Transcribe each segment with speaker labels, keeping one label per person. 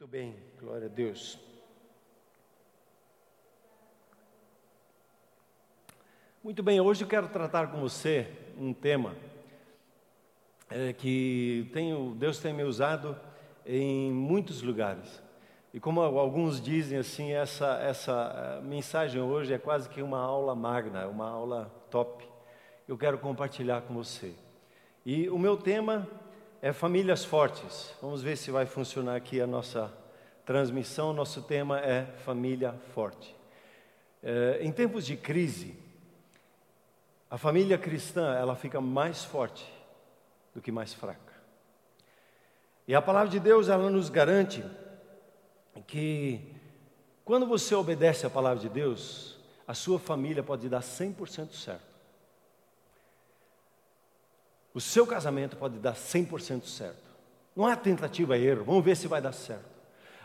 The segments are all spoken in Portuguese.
Speaker 1: Muito bem, glória a Deus. Muito bem, hoje eu quero tratar com você um tema é, que tenho, Deus tem me usado em muitos lugares. E como alguns dizem assim, essa, essa mensagem hoje é quase que uma aula magna, uma aula top. Eu quero compartilhar com você. E o meu tema é famílias fortes. Vamos ver se vai funcionar aqui a nossa transmissão. Nosso tema é família forte. É, em tempos de crise, a família cristã ela fica mais forte do que mais fraca. E a palavra de Deus ela nos garante que quando você obedece à palavra de Deus, a sua família pode dar 100% certo. O seu casamento pode dar 100% certo. Não há tentativa e erro, vamos ver se vai dar certo.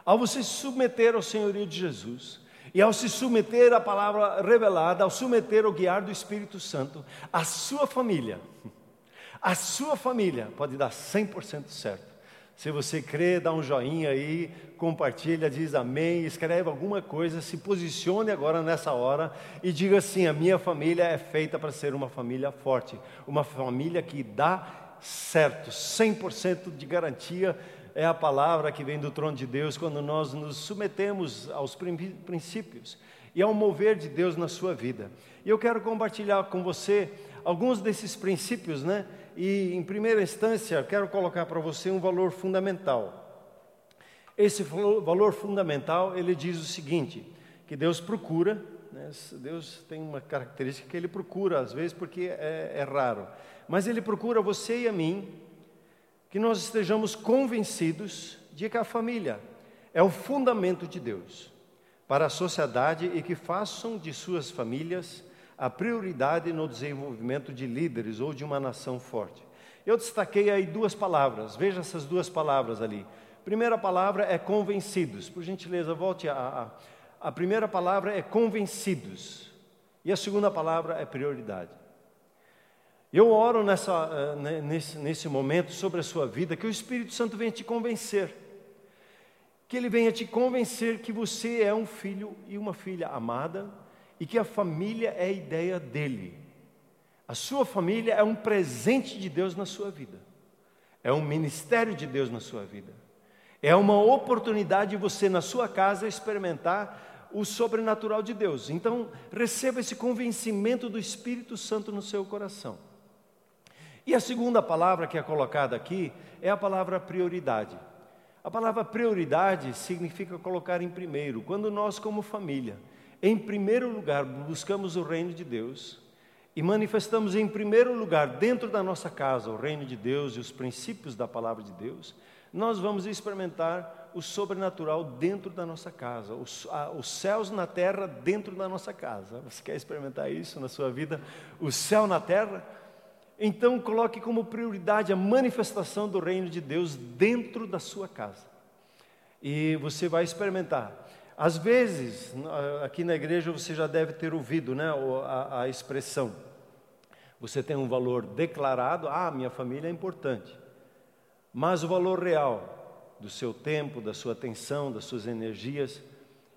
Speaker 1: Ao você se submeter ao senhorio de Jesus, e ao se submeter à palavra revelada, ao submeter ao guiar do Espírito Santo, a sua família, a sua família pode dar 100% certo. Se você crê, dá um joinha aí, compartilha, diz amém, escreve alguma coisa, se posicione agora nessa hora e diga assim: a minha família é feita para ser uma família forte, uma família que dá certo, 100% de garantia é a palavra que vem do trono de Deus quando nós nos submetemos aos princípios e ao mover de Deus na sua vida. E eu quero compartilhar com você alguns desses princípios, né? E, em primeira instância, quero colocar para você um valor fundamental. Esse valor fundamental, ele diz o seguinte, que Deus procura, né, Deus tem uma característica que Ele procura, às vezes, porque é, é raro, mas Ele procura você e a mim, que nós estejamos convencidos de que a família é o fundamento de Deus para a sociedade e que façam de suas famílias a prioridade no desenvolvimento de líderes ou de uma nação forte. Eu destaquei aí duas palavras, veja essas duas palavras ali. Primeira palavra é convencidos, por gentileza, volte a. A, a primeira palavra é convencidos, e a segunda palavra é prioridade. Eu oro nessa, eh, nesse, nesse momento sobre a sua vida, que o Espírito Santo venha te convencer, que ele venha te convencer que você é um filho e uma filha amada, e que a família é a ideia dele. A sua família é um presente de Deus na sua vida, é um ministério de Deus na sua vida, é uma oportunidade de você, na sua casa, experimentar o sobrenatural de Deus. Então, receba esse convencimento do Espírito Santo no seu coração. E a segunda palavra que é colocada aqui é a palavra prioridade. A palavra prioridade significa colocar em primeiro. Quando nós, como família, em primeiro lugar, buscamos o reino de Deus e manifestamos em primeiro lugar, dentro da nossa casa, o reino de Deus e os princípios da palavra de Deus, nós vamos experimentar o sobrenatural dentro da nossa casa, os, a, os céus na terra dentro da nossa casa. Você quer experimentar isso na sua vida? O céu na terra? Então, coloque como prioridade a manifestação do reino de Deus dentro da sua casa. E você vai experimentar às vezes, aqui na igreja você já deve ter ouvido né, a, a expressão. Você tem um valor declarado, ah, minha família é importante. Mas o valor real do seu tempo, da sua atenção, das suas energias,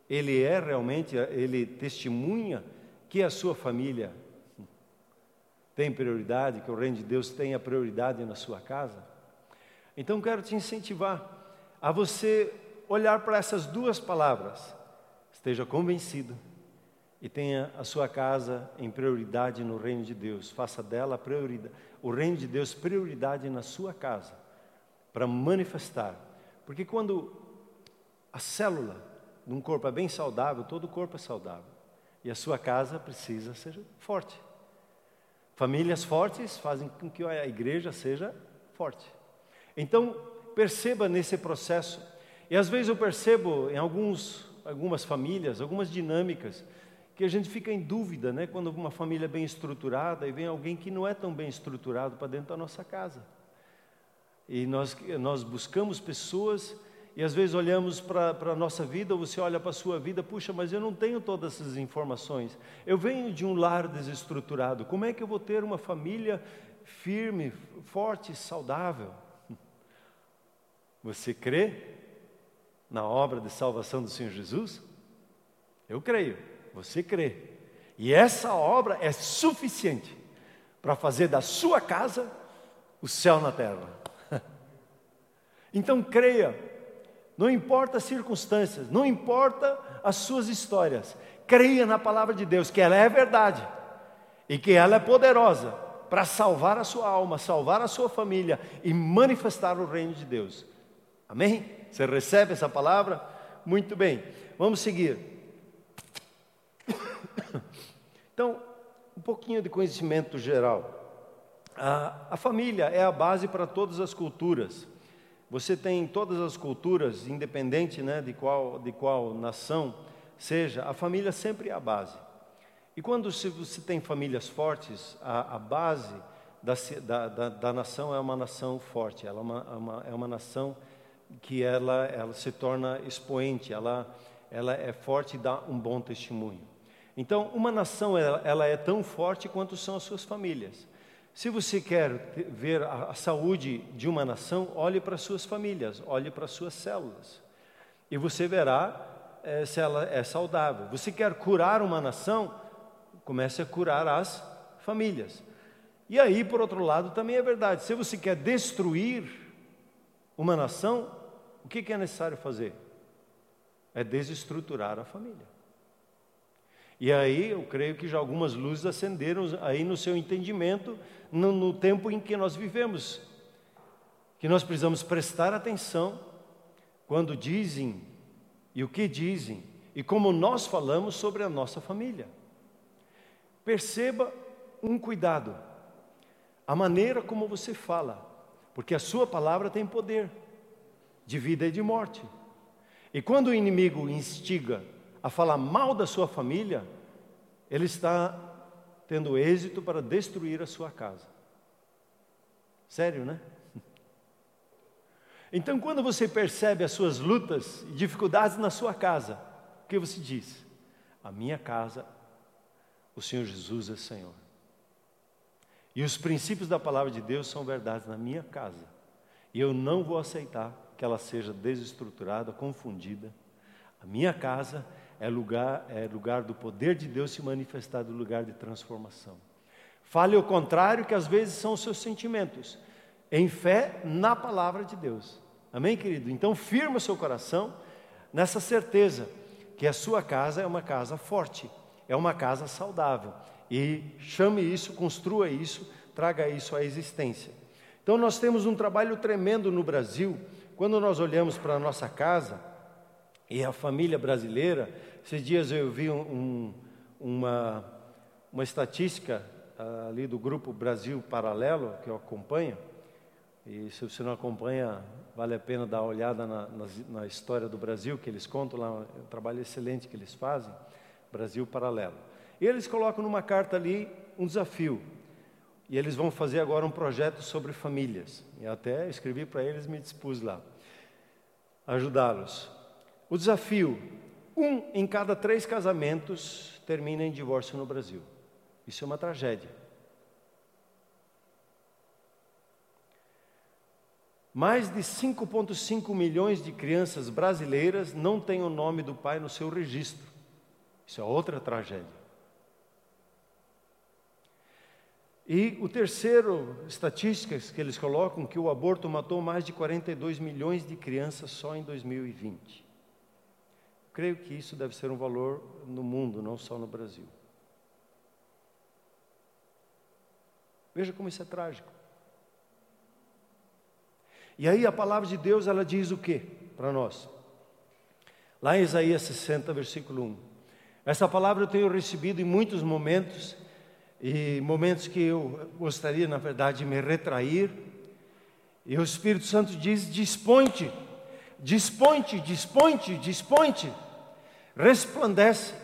Speaker 1: ele é realmente, ele testemunha que a sua família tem prioridade, que o reino de Deus tem a prioridade na sua casa. Então quero te incentivar a você olhar para essas duas palavras, esteja convencido e tenha a sua casa em prioridade no reino de Deus. Faça dela prioridade, o reino de Deus prioridade na sua casa, para manifestar. Porque quando a célula de um corpo é bem saudável, todo o corpo é saudável. E a sua casa precisa ser forte. Famílias fortes fazem com que a igreja seja forte. Então, perceba nesse processo e às vezes eu percebo em alguns, algumas famílias, algumas dinâmicas, que a gente fica em dúvida, né? Quando uma família é bem estruturada e vem alguém que não é tão bem estruturado para dentro da nossa casa. E nós, nós buscamos pessoas e às vezes olhamos para a nossa vida, ou você olha para a sua vida, puxa, mas eu não tenho todas essas informações. Eu venho de um lar desestruturado. Como é que eu vou ter uma família firme, forte, saudável? Você crê? Na obra de salvação do Senhor Jesus? Eu creio, você crê. E essa obra é suficiente para fazer da sua casa o céu na terra. Então creia, não importa as circunstâncias, não importa as suas histórias, creia na palavra de Deus, que ela é verdade e que ela é poderosa para salvar a sua alma, salvar a sua família e manifestar o reino de Deus. Amém? Você recebe essa palavra? Muito bem, vamos seguir. Então, um pouquinho de conhecimento geral. A, a família é a base para todas as culturas. Você tem todas as culturas, independente né, de, qual, de qual nação seja, a família sempre é a base. E quando você tem famílias fortes, a, a base da, da, da, da, nação é uma nação forte, ela é uma, é uma, é uma nação que ela, ela se torna expoente, ela, ela é forte e dá um bom testemunho. Então, uma nação ela, ela é tão forte quanto são as suas famílias. Se você quer ver a, a saúde de uma nação, olhe para suas famílias, olhe para suas células, e você verá é, se ela é saudável. Você quer curar uma nação, comece a curar as famílias. E aí, por outro lado, também é verdade: se você quer destruir uma nação, o que é necessário fazer? É desestruturar a família. E aí eu creio que já algumas luzes acenderam aí no seu entendimento, no, no tempo em que nós vivemos, que nós precisamos prestar atenção quando dizem e o que dizem e como nós falamos sobre a nossa família. Perceba um cuidado, a maneira como você fala, porque a sua palavra tem poder de vida e de morte. E quando o inimigo instiga a falar mal da sua família, ele está tendo êxito para destruir a sua casa. Sério, né? Então, quando você percebe as suas lutas e dificuldades na sua casa, o que você diz? A minha casa o Senhor Jesus é Senhor. E os princípios da palavra de Deus são verdades na minha casa. E eu não vou aceitar que ela seja desestruturada, confundida. A minha casa é lugar, é lugar do poder de Deus se manifestar, do lugar de transformação. Fale o contrário, que às vezes são os seus sentimentos, em fé na palavra de Deus. Amém, querido? Então, firma o seu coração nessa certeza que a sua casa é uma casa forte é uma casa saudável. E chame isso, construa isso, traga isso à existência. Então nós temos um trabalho tremendo no Brasil. Quando nós olhamos para a nossa casa e a família brasileira, esses dias eu vi um, uma, uma estatística uh, ali do grupo Brasil Paralelo, que eu acompanho, e se você não acompanha, vale a pena dar uma olhada na, na, na história do Brasil, que eles contam lá, é um trabalho excelente que eles fazem. Brasil Paralelo. E eles colocam numa carta ali um desafio. E eles vão fazer agora um projeto sobre famílias. E até escrevi para eles, me dispus lá ajudá-los. O desafio: um em cada três casamentos termina em divórcio no Brasil. Isso é uma tragédia. Mais de 5,5 milhões de crianças brasileiras não têm o nome do pai no seu registro. Isso é outra tragédia. E o terceiro, estatísticas que eles colocam, que o aborto matou mais de 42 milhões de crianças só em 2020. Creio que isso deve ser um valor no mundo, não só no Brasil. Veja como isso é trágico. E aí a palavra de Deus, ela diz o que para nós? Lá em Isaías 60, versículo 1. Essa palavra eu tenho recebido em muitos momentos, e momentos que eu gostaria, na verdade, de me retrair. E o Espírito Santo diz: dispõe-te, dispõe-te, dispõe-te, dispõe-te, resplandece,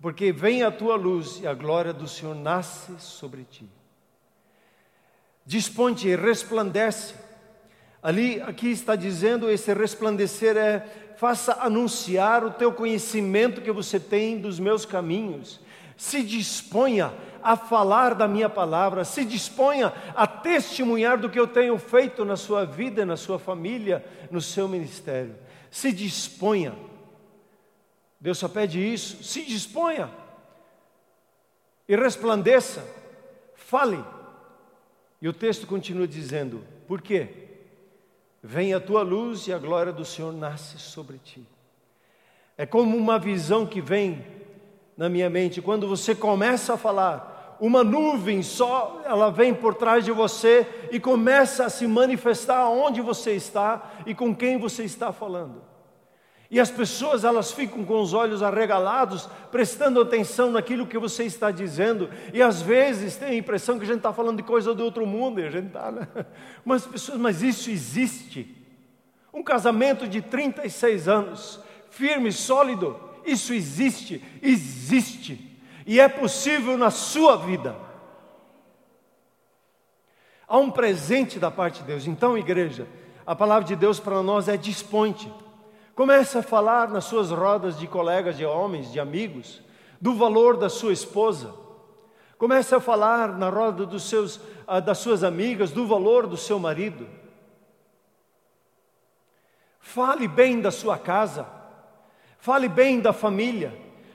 Speaker 1: porque vem a tua luz e a glória do Senhor nasce sobre ti. Dispõe-te e resplandece. Ali, aqui está dizendo: esse resplandecer é faça anunciar o teu conhecimento que você tem dos meus caminhos. Se disponha a falar da minha palavra, se disponha a testemunhar do que eu tenho feito na sua vida, na sua família, no seu ministério. Se disponha. Deus só pede isso. Se disponha. E resplandeça. Fale. E o texto continua dizendo: Por quê? Vem a tua luz e a glória do Senhor nasce sobre ti. É como uma visão que vem na minha mente quando você começa a falar, uma nuvem só, ela vem por trás de você e começa a se manifestar onde você está e com quem você está falando. E as pessoas elas ficam com os olhos arregalados, prestando atenção naquilo que você está dizendo, e às vezes tem a impressão que a gente está falando de coisa do outro mundo, e a gente está, né? Mas pessoas, mas isso existe. Um casamento de 36 anos, firme, sólido, isso existe, existe, e é possível na sua vida. Há um presente da parte de Deus. Então, igreja, a palavra de Deus para nós é disponte. Comece a falar nas suas rodas de colegas, de homens, de amigos, do valor da sua esposa. Comece a falar na roda dos seus, ah, das suas amigas do valor do seu marido. Fale bem da sua casa. Fale bem da família.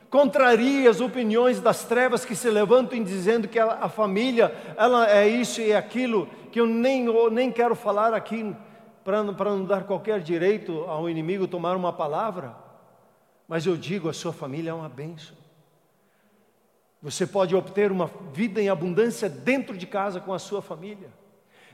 Speaker 1: Contrarie as opiniões das trevas que se levantam dizendo que a, família ela é isso e aquilo que eu nem, eu nem quero falar aqui para não dar qualquer direito ao inimigo tomar uma palavra. Mas eu digo, a sua família é uma bênção. Você pode obter uma vida em abundância dentro de casa com a sua família.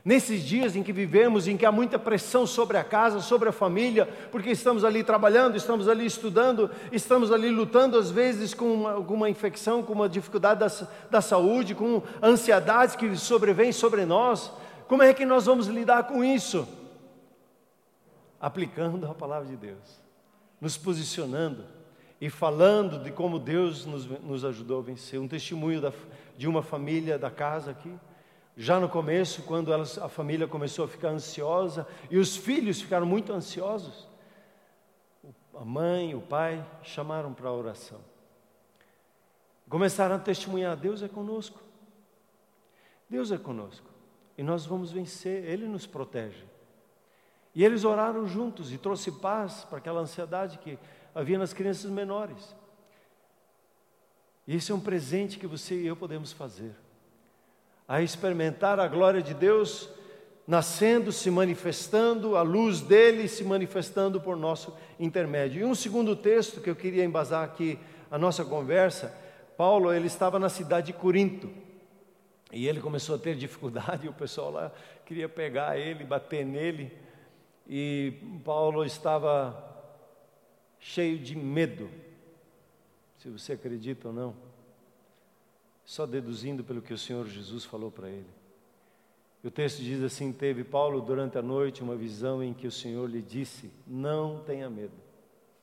Speaker 1: Nesses dias em que vivemos, em que há muita pressão sobre a casa, sobre a família, porque estamos ali trabalhando, estamos ali estudando, estamos ali lutando às vezes com alguma infecção, com uma dificuldade da, da saúde, com ansiedades que sobrevêm sobre nós, como é que nós vamos lidar com isso? Aplicando a palavra de Deus, nos posicionando e falando de como Deus nos, nos ajudou a vencer. Um testemunho da, de uma família da casa aqui já no começo, quando elas, a família começou a ficar ansiosa e os filhos ficaram muito ansiosos, a mãe, o pai chamaram para a oração. Começaram a testemunhar: Deus é conosco. Deus é conosco. E nós vamos vencer, Ele nos protege. E eles oraram juntos e trouxe paz para aquela ansiedade que havia nas crianças menores. E esse é um presente que você e eu podemos fazer a experimentar a glória de Deus nascendo, se manifestando, a luz dele se manifestando por nosso intermédio. E um segundo texto que eu queria embasar aqui a nossa conversa, Paulo, ele estava na cidade de Corinto. E ele começou a ter dificuldade, o pessoal lá queria pegar ele, bater nele. E Paulo estava cheio de medo, se você acredita ou não só deduzindo pelo que o Senhor Jesus falou para ele. O texto diz assim: Teve Paulo durante a noite uma visão em que o Senhor lhe disse: Não tenha medo.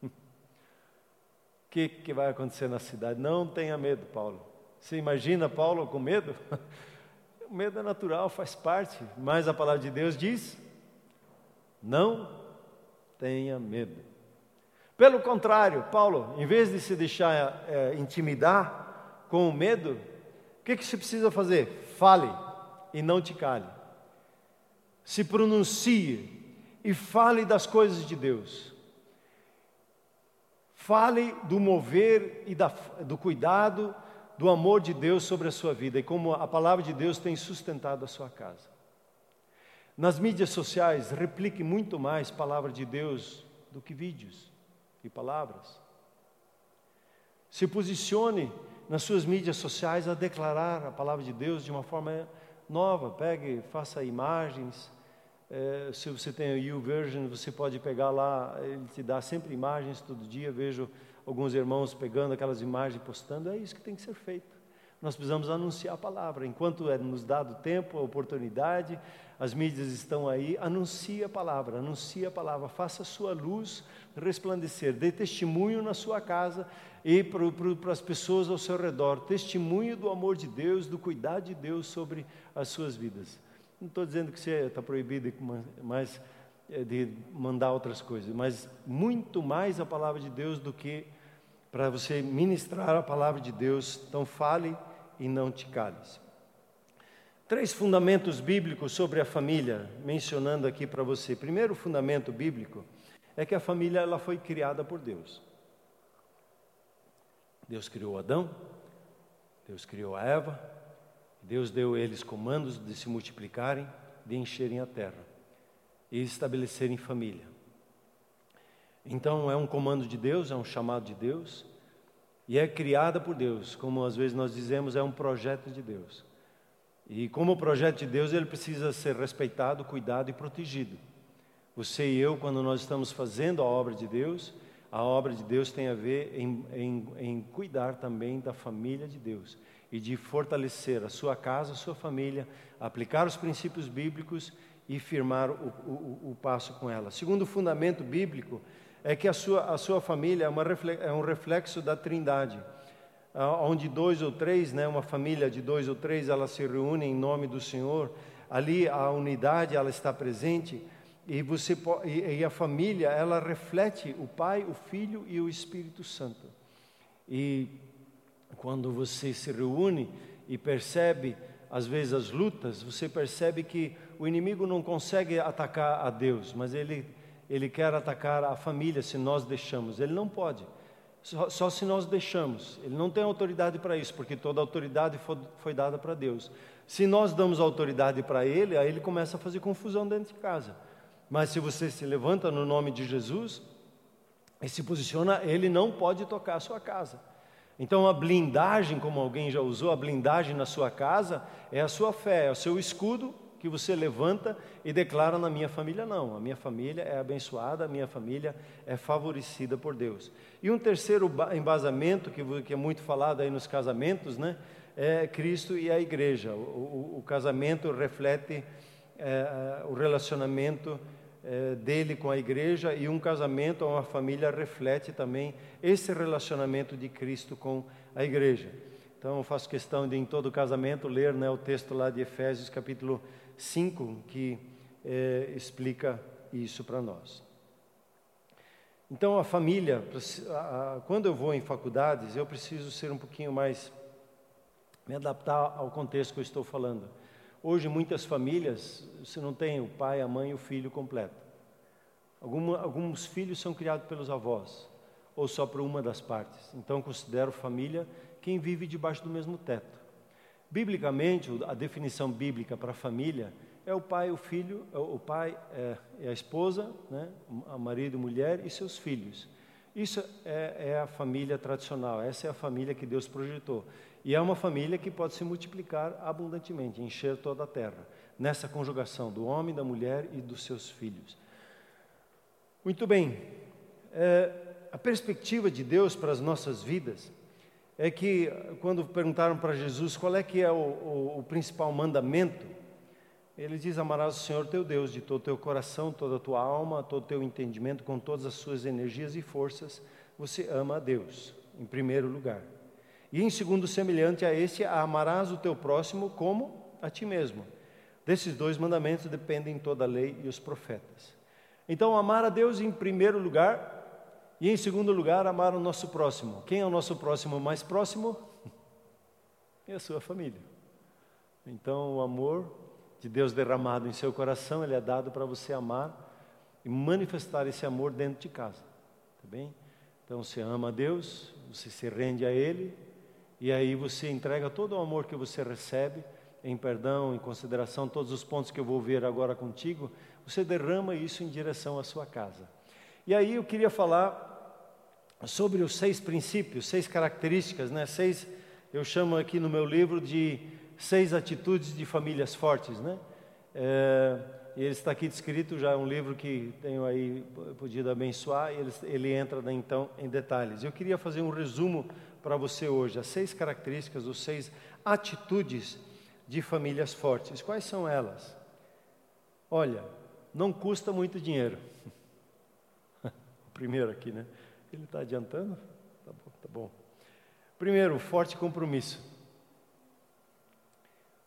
Speaker 1: O que, que vai acontecer na cidade? Não tenha medo, Paulo. Você imagina Paulo com medo? O medo é natural, faz parte, mas a palavra de Deus diz: Não tenha medo. Pelo contrário, Paulo, em vez de se deixar é, intimidar com o medo, que, que você precisa fazer? Fale e não te cale. Se pronuncie e fale das coisas de Deus. Fale do mover e da, do cuidado, do amor de Deus sobre a sua vida e como a palavra de Deus tem sustentado a sua casa. Nas mídias sociais, replique muito mais palavra de Deus do que vídeos e palavras. Se posicione nas suas mídias sociais a declarar a palavra de Deus de uma forma nova. Pegue, faça imagens. É, se você tem o YouVersion, você pode pegar lá, ele te dá sempre imagens todo dia. Vejo alguns irmãos pegando aquelas imagens e postando. É isso que tem que ser feito. Nós precisamos anunciar a palavra. Enquanto é nos dado tempo, a oportunidade, as mídias estão aí, anuncie a palavra, anuncie a palavra, faça a sua luz resplandecer, dê testemunho na sua casa e para as pessoas ao seu redor, testemunho do amor de Deus, do cuidado de Deus sobre as suas vidas. Não estou dizendo que você está proibido mais é, de mandar outras coisas, mas muito mais a palavra de Deus do que para você ministrar a palavra de Deus. Então fale e não te cales. Três fundamentos bíblicos sobre a família, mencionando aqui para você. Primeiro fundamento bíblico é que a família ela foi criada por Deus. Deus criou Adão, Deus criou a Eva, Deus deu a eles comandos de se multiplicarem, de encherem a terra e estabelecerem família. Então é um comando de Deus, é um chamado de Deus e é criada por Deus, como às vezes nós dizemos, é um projeto de Deus. E como projeto de Deus, ele precisa ser respeitado, cuidado e protegido. Você e eu, quando nós estamos fazendo a obra de Deus, a obra de Deus tem a ver em, em, em, cuidar também da família de Deus e de fortalecer a sua casa, a sua família, aplicar os princípios bíblicos e firmar o, o, o passo com ela. Segundo fundamento bíblico é que a sua, a sua família é, uma, é um reflexo da trindade, onde dois ou três, né, uma família de dois ou três, ela se reúne em nome do Senhor, ali a unidade ela está presente, e, você, e a família, ela reflete o Pai, o Filho e o Espírito Santo. E quando você se reúne e percebe, às vezes, as lutas, você percebe que o inimigo não consegue atacar a Deus, mas ele, ele quer atacar a família se nós deixamos. Ele não pode, só, só se nós deixamos. Ele não tem autoridade para isso, porque toda autoridade foi, foi dada para Deus. Se nós damos autoridade para ele, aí ele começa a fazer confusão dentro de casa. Mas se você se levanta no nome de Jesus e se posiciona, ele não pode tocar a sua casa. Então a blindagem, como alguém já usou, a blindagem na sua casa é a sua fé, é o seu escudo que você levanta e declara na minha família não, a minha família é abençoada, a minha família é favorecida por Deus. E um terceiro embasamento que, é muito falado aí nos casamentos, né, é Cristo e a igreja. O, o, o casamento reflete é, o relacionamento é, dele com a igreja e um casamento ou uma família reflete também esse relacionamento de Cristo com a igreja. Então, eu faço questão de, em todo casamento, ler né, o texto lá de Efésios, capítulo 5, que é, explica isso para nós. Então, a família, quando eu vou em faculdades, eu preciso ser um pouquinho mais, me adaptar ao contexto que eu estou falando. Hoje, muitas famílias, você não tem o pai, a mãe e o filho completo. Alguns filhos são criados pelos avós, ou só por uma das partes. Então, considero família quem vive debaixo do mesmo teto. Biblicamente, a definição bíblica para família é o pai, o filho, é o pai é, é a esposa, né, a marido, mulher e seus filhos. Isso é, é, a família tradicional, essa é a família que Deus projetou. E é uma família que pode se multiplicar abundantemente, encher toda a terra, nessa conjugação do homem, da mulher e dos seus filhos. Muito bem, é, a perspectiva de Deus para as nossas vidas é que, quando perguntaram para Jesus qual é que é o, o, o principal mandamento, ele diz: Amarás o Senhor teu Deus de todo o teu coração, toda a tua alma, todo o teu entendimento, com todas as suas energias e forças. Você ama a Deus, em primeiro lugar. E em segundo, semelhante a esse, amarás o teu próximo como a ti mesmo. Desses dois mandamentos dependem toda a lei e os profetas. Então, amar a Deus em primeiro lugar, e em segundo lugar, amar o nosso próximo. Quem é o nosso próximo mais próximo? É a sua família. Então, o amor de Deus derramado em seu coração, ele é dado para você amar e manifestar esse amor dentro de casa. Tá bem? Então, você ama a Deus, você se rende a Ele, e aí você entrega todo o amor que você recebe, em perdão, em consideração, todos os pontos que eu vou ver agora contigo, você derrama isso em direção à sua casa. E aí eu queria falar sobre os seis princípios, seis características, né? Seis, eu chamo aqui no meu livro de seis atitudes de famílias fortes, né? É, e ele está aqui descrito, já é um livro que tenho aí podido abençoar, ele, ele entra né, então em detalhes. Eu queria fazer um resumo para você hoje, as seis características, os seis atitudes de famílias fortes. Quais são elas? Olha, não custa muito dinheiro. Primeiro aqui, né? Ele está adiantando? Tá bom, tá bom. Primeiro, forte compromisso.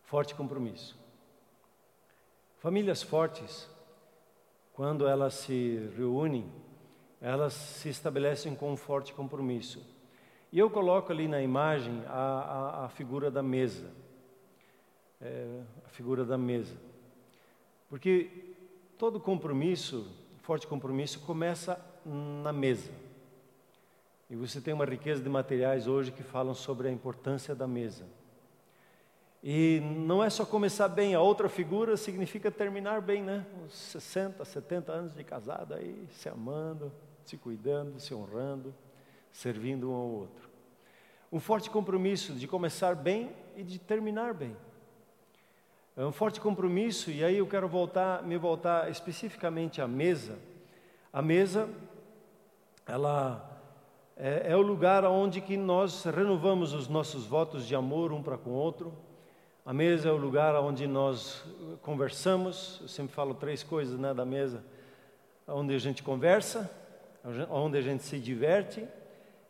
Speaker 1: Forte compromisso. Famílias fortes, quando elas se reúnem, elas se estabelecem com um forte compromisso. E eu coloco ali na imagem a, a, a figura da mesa. É, a figura da mesa. Porque todo compromisso forte compromisso começa na mesa. E você tem uma riqueza de materiais hoje que falam sobre a importância da mesa. E não é só começar bem, a outra figura significa terminar bem, né? Uns 60, 70 anos de casado aí, se amando, se cuidando, se honrando, servindo um ao outro. Um forte compromisso de começar bem e de terminar bem. É um forte compromisso, e aí eu quero voltar, me voltar especificamente à mesa. A mesa, ela é, é o lugar onde que nós renovamos os nossos votos de amor um para com o outro a mesa é o lugar onde nós conversamos. Eu sempre falo três coisas né, da mesa: onde a gente conversa, onde a gente se diverte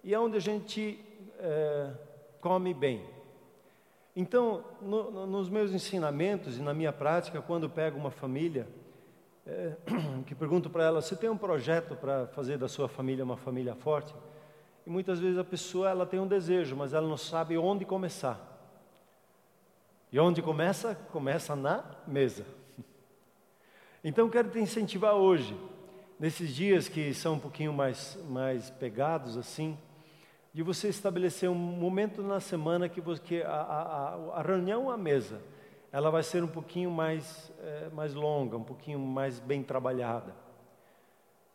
Speaker 1: e onde a gente é, come bem. Então, no, no, nos meus ensinamentos e na minha prática, quando pego uma família, é, que pergunto para ela: você tem um projeto para fazer da sua família uma família forte? E muitas vezes a pessoa ela tem um desejo, mas ela não sabe onde começar. E onde começa? Começa na mesa. Então quero te incentivar hoje, nesses dias que são um pouquinho mais, mais pegados assim, de você estabelecer um momento na semana que, você, a, a, a reunião à mesa, ela vai ser um pouquinho mais, é, mais longa, um pouquinho mais bem trabalhada.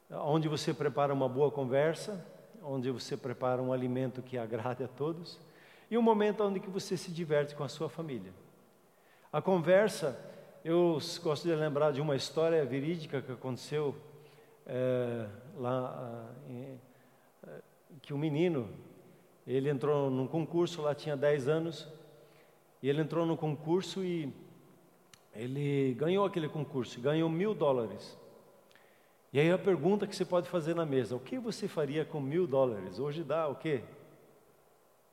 Speaker 1: Onde você prepara uma boa conversa, onde você prepara um alimento que agrade a todos, e um momento onde que você se diverte com a sua família. A conversa, eu gosto de lembrar de uma história verídica que aconteceu é, lá, em, é, que um menino, ele entrou num concurso, lá tinha 10 anos, e ele entrou no concurso e ele ganhou aquele concurso, ganhou mil dólares. E aí a pergunta que você pode fazer na mesa, o que você faria com mil dólares? Hoje dá o quê?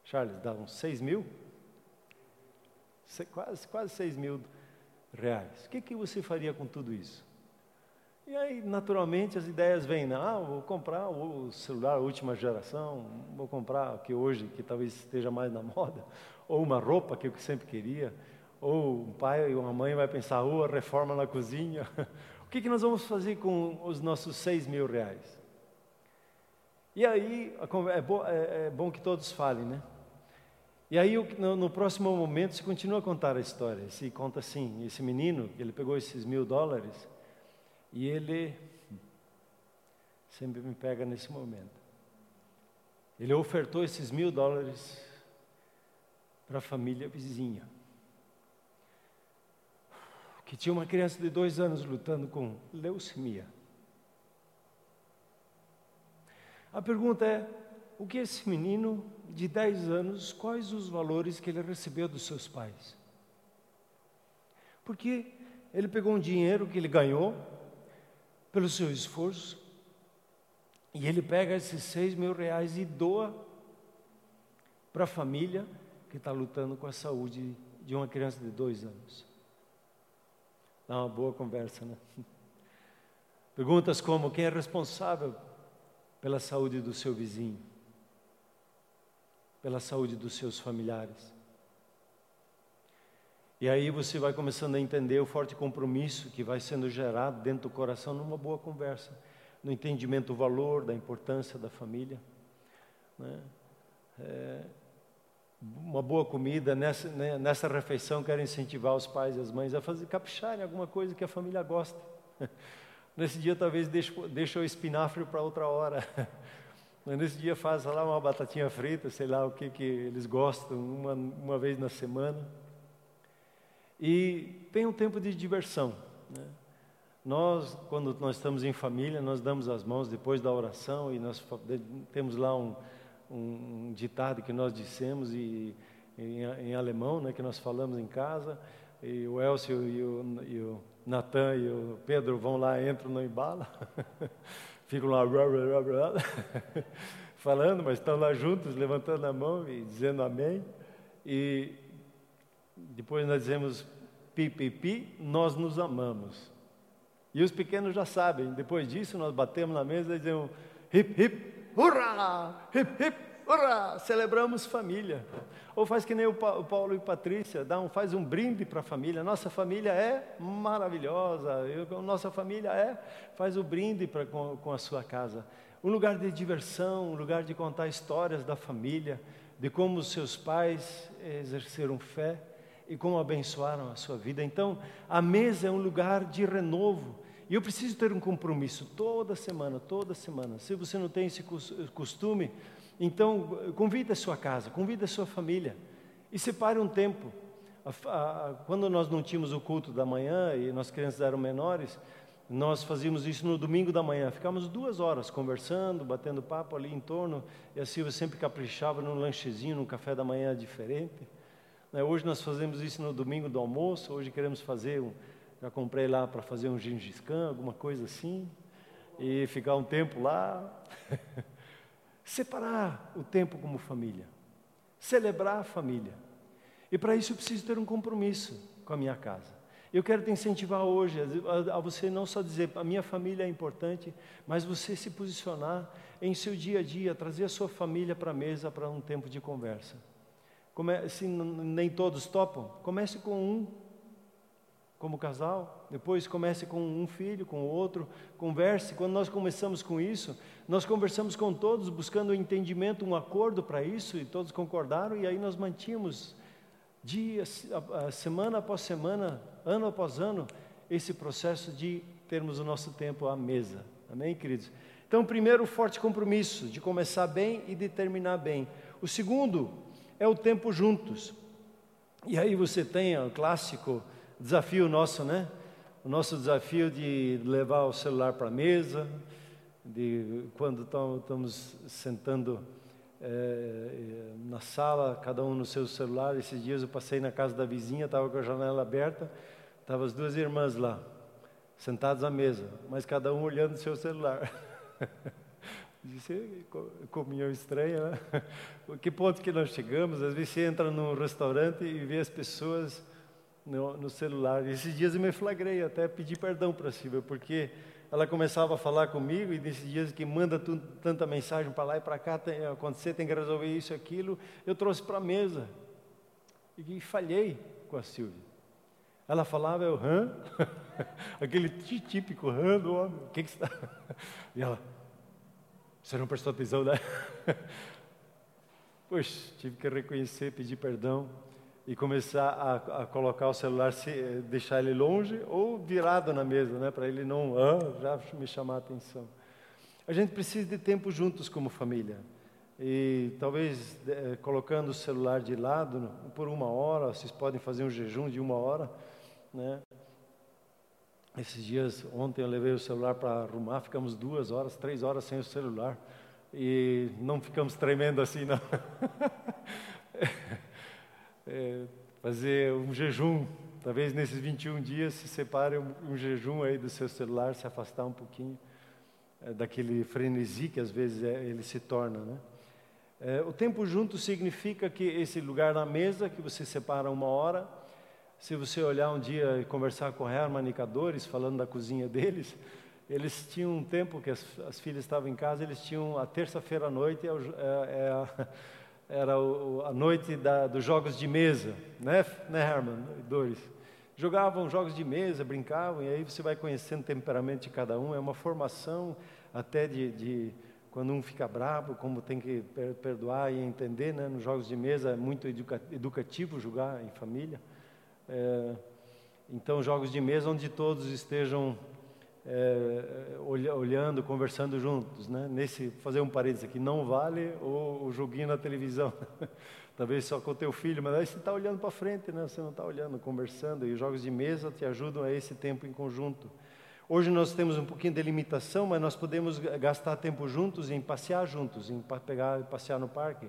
Speaker 1: Charles, dá uns seis mil? quase, quase 6 mil reais. O que, que você faria com tudo isso? E aí, naturalmente, as ideias vêm, né? ah, vou comprar o celular última geração, vou comprar o que hoje, que talvez esteja mais na moda, ou uma roupa que eu sempre queria, ou um pai ou uma mãe vai pensar, ou a reforma na cozinha. o que, que nós vamos fazer com os nossos seis mil reais? E aí, é bom, é, é bom que todos falem, né? E aí, no, no, próximo momento, se continua a contar a história. Se conta assim: esse menino, ele pegou esses mil dólares e ele sempre me pega nesse momento. Ele ofertou esses mil dólares para a família vizinha, que tinha uma criança de dois anos lutando com leucemia. A pergunta é: o que esse menino de 10 anos, quais os valores que ele recebeu dos seus pais? Porque ele pegou um dinheiro que ele ganhou pelo seu esforço e ele pega esses 6 mil reais e doa para a família que está lutando com a saúde de uma criança de dois anos. Dá uma boa conversa, né? Perguntas como: quem é responsável pela saúde do seu vizinho? pela saúde dos seus familiares. E aí você vai começando a entender o forte compromisso que vai sendo gerado dentro do coração numa boa conversa, no entendimento do valor, da importância da família. Né? É, uma boa comida, nessa, né, nessa refeição, quero incentivar os pais e as mães a fazer capricharem alguma coisa que a família gosta. Nesse dia, talvez deixe, o espinafre para outra hora. Mas nesse dia faz lá uma batatinha frita, sei lá o que, que eles gostam, uma, uma vez na semana. E tem um tempo de diversão. Né? Nós, quando nós estamos em família, nós damos as mãos depois da oração e nós temos lá um, um ditado que nós dissemos e, em, em, alemão, né, que nós falamos em casa. E o Elcio e o, e o Natan e o Pedro vão lá, entram no embalo. ficam lá falando, mas estão lá juntos, levantando a mão e dizendo amém. E depois nós dizemos pi, pi, pi, nós nos amamos. E os pequenos já sabem, depois disso nós batemos na mesa e dizemos hip, hip, hurra, hip, hip, ora, celebramos família. Ou faz que nem o Paulo e Patrícia, dá um, faz um brinde para a família. Nossa família é maravilhosa, eu, nossa família é, faz o brinde pra, com, com a sua casa. Um lugar de diversão, um lugar de contar histórias da família, de como os seus pais exerceram fé e como abençoaram a sua vida. Então, a mesa é um lugar de renovo. E eu preciso ter um compromisso toda semana, toda semana. Se você não tem esse costume, então convide a sua casa, convide a sua família e separe um tempo. Quando nós não tínhamos o culto da manhã e nós crianças eram menores, nós fazíamos isso no domingo da manhã. Ficávamos duas horas conversando, batendo papo ali em torno. E a Silvia sempre caprichava num lanchezinho, num café da manhã diferente. Né, hoje nós fazemos isso no domingo do almoço. Hoje queremos fazer um. Já comprei lá para fazer um gengis khan, alguma coisa assim. E ficar um tempo lá. Separar o tempo como família. Celebrar a família. E para isso eu preciso ter um compromisso com a minha casa. Eu quero te incentivar hoje a, a, você não só dizer a minha família é importante, mas você se posicionar em seu dia a dia, trazer a sua família para a mesa para um tempo de conversa. Come, se nem todos topam, comece com um, como casal, depois comece com um filho, com outro, converse. Quando nós começamos com isso, nós conversamos com todos, buscando um entendimento, um acordo para isso, e todos concordaram, e aí nós mantínhamos dias, semana após semana, ano após ano, esse processo de termos o nosso tempo à mesa. Amém, queridos? Então, primeiro, o forte compromisso de começar bem e de terminar bem. O segundo é o tempo juntos. E aí você tem o clássico desafio nosso, né? O nosso desafio de levar o celular para a mesa, de quando estamos sentando é, na sala, cada um no seu celular. Esses dias eu passei na casa da vizinha, estava com a janela aberta, estavam as duas irmãs lá, sentadas à mesa, mas cada um olhando no seu celular. Disse, comunhão estranha, né? Que ponto que nós chegamos? Às vezes você entra num restaurante e vê as pessoas no, no celular. Esses dias eu me flagrei, até pedi perdão para a Silvia, porque ela começava a falar comigo e nesses dias que manda tanta mensagem para lá e para cá, tem, acontecer, tem que resolver isso e aquilo, eu trouxe para a mesa e falhei com a Silvia. Ela falava, eu, hã? Aquele típico hã do homem, o que, que está? E ela, você não prestou atenção, né? Poxa, tive que reconhecer, pedir perdão e começar a, a, colocar o celular, se, deixar ele longe ou virado na mesa, né, para ele não ah, já me chamar a atenção. A gente precisa de tempo juntos como família. E talvez é, colocando o celular de lado por uma hora, vocês podem fazer um jejum de uma hora, né? Esses dias, ontem eu levei o celular para arrumar, ficamos duas horas, três horas sem o celular e não ficamos tremendo assim, não. é, fazer um jejum. Talvez nesses 21 dias se separe um, um jejum aí do seu celular, se afastar um pouquinho é, daquele frenesi que às vezes é, ele se torna, né? É, o tempo junto significa que esse lugar na mesa que você separa uma hora, se você olhar um dia e conversar com hermanicadores, falando da cozinha deles, eles tinham um tempo que as, as filhas estavam em casa, eles tinham a terça-feira à noite, é, é, é era o, a noite da, dos jogos de mesa, né, né Herman? Jogavam jogos de mesa, brincavam, e aí você vai conhecendo o temperamento de cada um, é uma formação até de, de quando um fica bravo, como tem que perdoar e entender, né? Nos jogos de mesa é muito educa, educativo jogar em família. É, então, jogos de mesa onde todos estejam é, olhando, conversando juntos, né? Nesse, fazer um parênteses aqui, não vale o, o joguinho na televisão, talvez só com o teu filho, mas aí você está olhando para frente, né? Você não está olhando, conversando, e os jogos de mesa te ajudam a esse tempo em conjunto. Hoje nós temos um pouquinho de limitação, mas nós podemos gastar tempo juntos em passear juntos, em pegar passear no parque.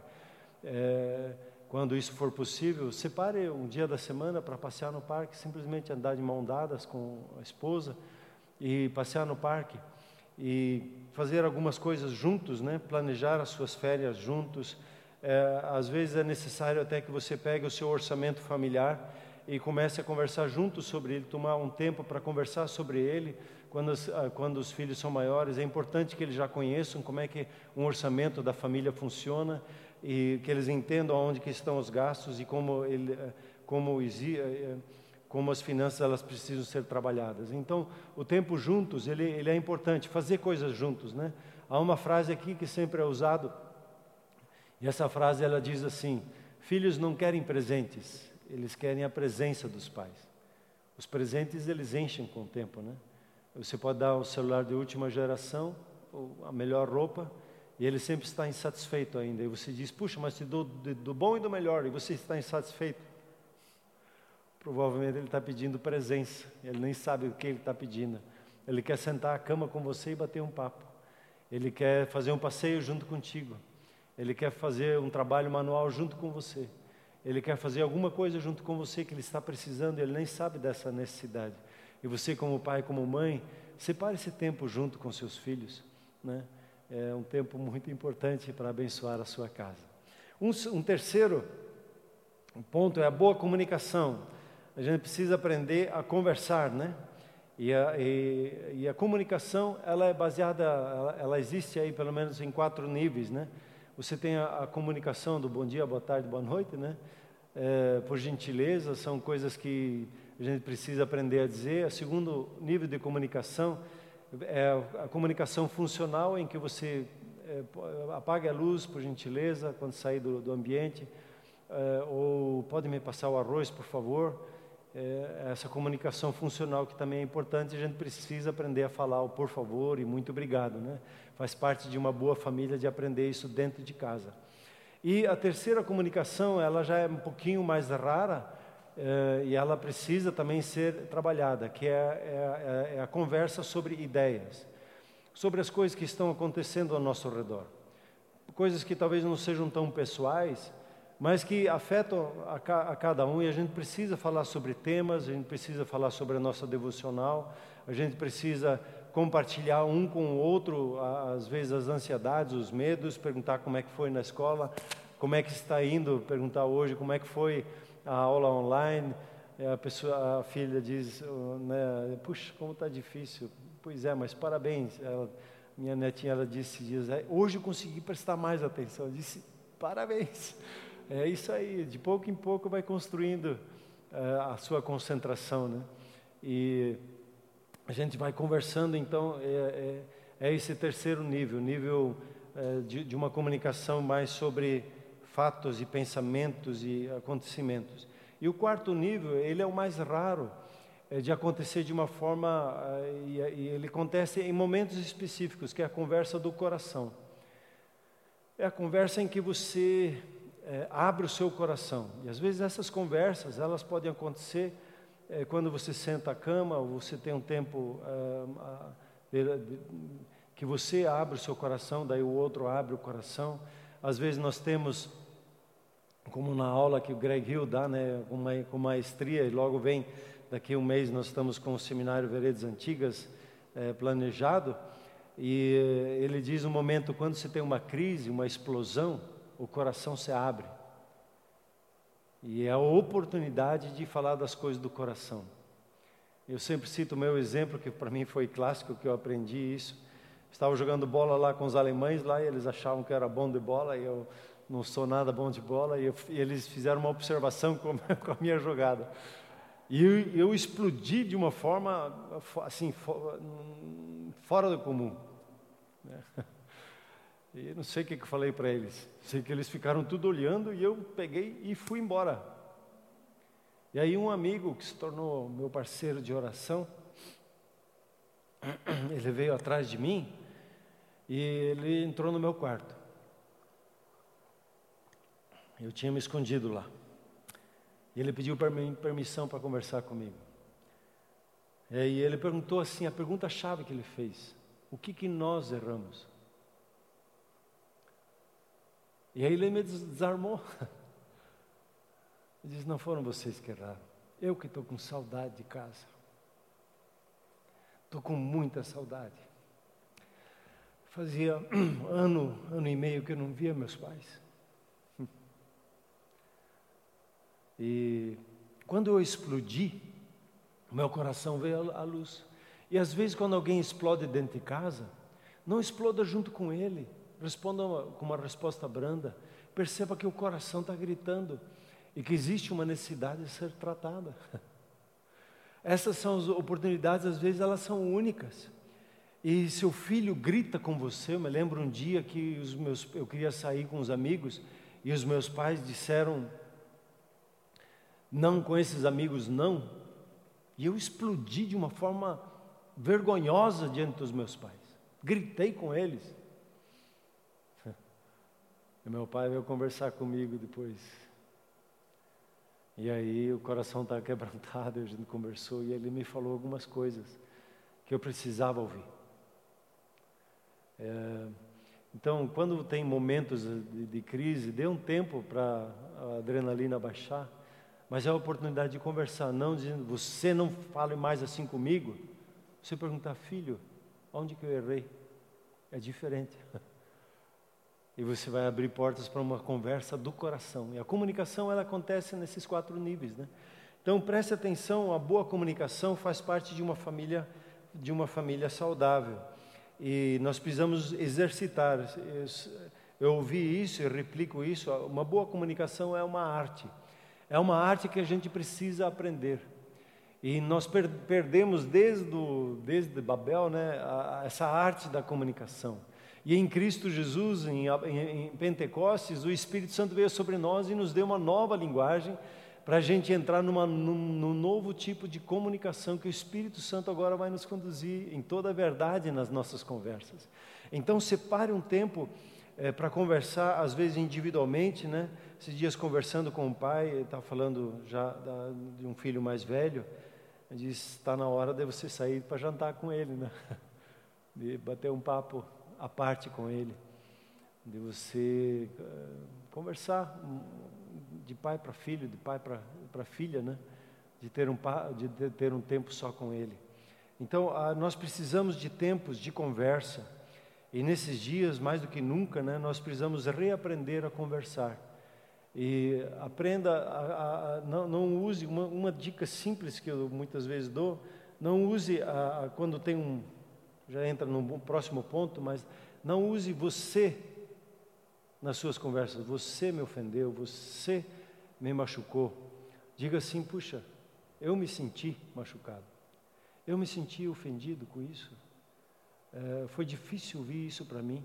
Speaker 1: É, quando isso for possível, separe um dia da semana para passear no parque, simplesmente andar de mão dadas com a esposa, e passear no parque e fazer algumas coisas juntos, né? Planejar as suas férias juntos. É, às vezes é necessário até que você pegue o seu orçamento familiar e comece a conversar juntos sobre ele, tomar um tempo para conversar sobre ele, quando, ah, quando os filhos são maiores, é importante que eles já conheçam como é que um orçamento da família funciona e que eles entendam onde que estão os gastos e como, ele, eh, como, eh, eh, como as finanças elas precisam ser trabalhadas. Então, o tempo juntos, ele, ele é importante, fazer coisas juntos, né? Há uma frase aqui que sempre é usado, e essa frase ela diz assim: Filhos não querem presentes, eles querem a presença dos pais. Os presentes eles enchem com o tempo, né? Você pode dar o celular de última geração, a melhor roupa, e ele sempre está insatisfeito ainda. E você diz, puxa, mas te dou do bom e do melhor, e você está insatisfeito. Provavelmente ele está pedindo presença, ele nem sabe o que ele está pedindo. Ele quer sentar à cama com você e bater um papo. Ele quer fazer um passeio junto contigo. Ele quer fazer um trabalho manual junto com você. Ele quer fazer alguma coisa junto com você que ele está precisando, ele nem sabe dessa necessidade. E você, como pai, como mãe, separe esse tempo junto com seus filhos. Né? É um tempo muito importante para abençoar a sua casa. Um, um terceiro ponto é a boa comunicação. A gente precisa aprender a conversar, né? E a, e, e a comunicação, ela é baseada, ela, ela, existe aí pelo menos em quatro níveis, né? Você tem a, a comunicação do bom dia, boa tarde, boa noite, né? É, por gentileza, são coisas que a gente precisa aprender a dizer. O segundo nível de comunicação é a comunicação funcional, em que você é, a luz, por gentileza, quando sair do, do ambiente, é, ou pode me passar o arroz, por favor. É, essa comunicação funcional que também é importante, a gente precisa aprender a falar o por favor e muito obrigado, né? Faz parte de uma boa família de aprender isso dentro de casa. E a terceira comunicação, ela já é um pouquinho mais rara, eh, e ela precisa também ser trabalhada, que é, é, é, é, a conversa sobre ideias, sobre as coisas que estão acontecendo ao nosso redor. Coisas que talvez não sejam tão pessoais, mas que afetam a, ca, a cada um e a gente precisa falar sobre temas, a gente precisa falar sobre a nossa devocional, a gente precisa compartilhar um com o outro, às vezes as ansiedades, os medos, perguntar como é que foi na escola, como é que está indo, perguntar hoje como é que foi a aula online, a pessoa, a filha diz, né, puxa, como está difícil. Pois é, mas parabéns. Ela, minha netinha, ela disse dias, é, hoje eu consegui prestar mais atenção. Eu disse, parabéns. É isso aí, de pouco em pouco vai construindo uh, a sua concentração, né? E a gente vai conversando, então, é, é, é esse terceiro nível, nível uh, de, de uma comunicação mais sobre fatos e pensamentos e acontecimentos. E o quarto nível, ele é o mais raro é, de acontecer de uma forma, é, e, e ele acontece em momentos específicos, que é a conversa do coração. É a conversa em que você é, abre o seu coração. E às vezes essas conversas, elas podem acontecer é, quando você senta à cama, ou você tem um tempo é, que você abre o seu coração, daí o outro abre o coração. Às vezes nós temos como na aula que o Greg Hill dá, né, com, maestria, e logo vem, daqui a um mês nós estamos com o seminário Veredas Antigas é, planejado, e ele diz um momento quando você tem uma crise, uma explosão, o coração se abre. E é a oportunidade de falar das coisas do coração. Eu sempre cito o meu exemplo, que para mim foi clássico, que eu aprendi isso. Estava jogando bola lá com os alemães lá e eles achavam que era bom de bola e eu não sou nada bom de bola, e, eu, e eles fizeram uma observação com, com, a minha jogada. E eu, eu explodi de uma forma, assim, fora do comum. E não sei o que, que eu falei para eles. Sei que eles ficaram tudo olhando e eu peguei e fui embora. E aí um amigo que se tornou meu parceiro de oração, ele veio atrás de mim e ele entrou no meu quarto. Eu tinha me escondido lá. E ele pediu permissão para conversar comigo. E ele perguntou assim, a pergunta-chave que ele fez: O que, que nós erramos? E aí ele me desarmou. Ele disse: Não foram vocês que erraram. Eu que estou com saudade de casa. Estou com muita saudade. Fazia ano, ano e meio que eu não via meus pais. E quando eu explodi, meu coração veio à luz. E às vezes, quando alguém explode dentro de casa, não exploda junto com ele, responda com uma resposta branda. Perceba que o coração está gritando e que existe uma necessidade de ser tratada. Essas são as oportunidades, às vezes elas são únicas. E seu filho grita com você. Eu me lembro um dia que os meus, eu queria sair com os amigos e os meus pais disseram não com esses amigos não. E eu explodi de uma forma vergonhosa diante dos meus pais. Gritei com eles. E meu pai veio conversar comigo depois. E aí o coração estava quebrantado, a gente conversou e ele me falou algumas coisas que eu precisava ouvir. É, então, quando tem momentos de, de crise, dê um tempo para a adrenalina baixar, mas é a oportunidade de conversar, não dizendo, você não fale mais assim comigo. Você perguntar, filho, onde que eu errei? É diferente. E você vai abrir portas para uma conversa do coração. E a comunicação ela acontece nesses quatro níveis, né? Então preste atenção, a boa comunicação faz parte de uma família de uma família saudável. E nós precisamos exercitar. Eu ouvi isso e replico isso. Uma boa comunicação é uma arte. É uma arte que a gente precisa aprender. E nós per perdemos desde, desde Babel né, a, a essa arte da comunicação. E em Cristo Jesus, em, em, em Pentecostes, o Espírito Santo veio sobre nós e nos deu uma nova linguagem para a gente entrar numa, num, num, novo tipo de comunicação que o Espírito Santo agora vai nos conduzir em toda a verdade nas nossas conversas. Então, separe um tempo é, para conversar, às vezes individualmente, né? Esses dias conversando com o pai, ele estava falando já da, de um filho mais velho, ele disse: está na hora de você sair para jantar com ele, né? De bater um papo à parte com ele, de você uh, conversar de pai para filho, de pai para filha, né? De ter, um, de ter um tempo só com ele. Então, uh, nós precisamos de tempos de conversa, e nesses dias, mais do que nunca, né, nós precisamos reaprender a conversar. E aprenda, a, a, não, não, use, uma, uma, dica simples que eu muitas vezes dou, não use a, quando tem um, já entra no próximo ponto, mas não use você nas suas conversas. Você me ofendeu, você me machucou. Diga assim: puxa, eu me senti machucado, eu me senti ofendido com isso. É, foi difícil ouvir isso para mim.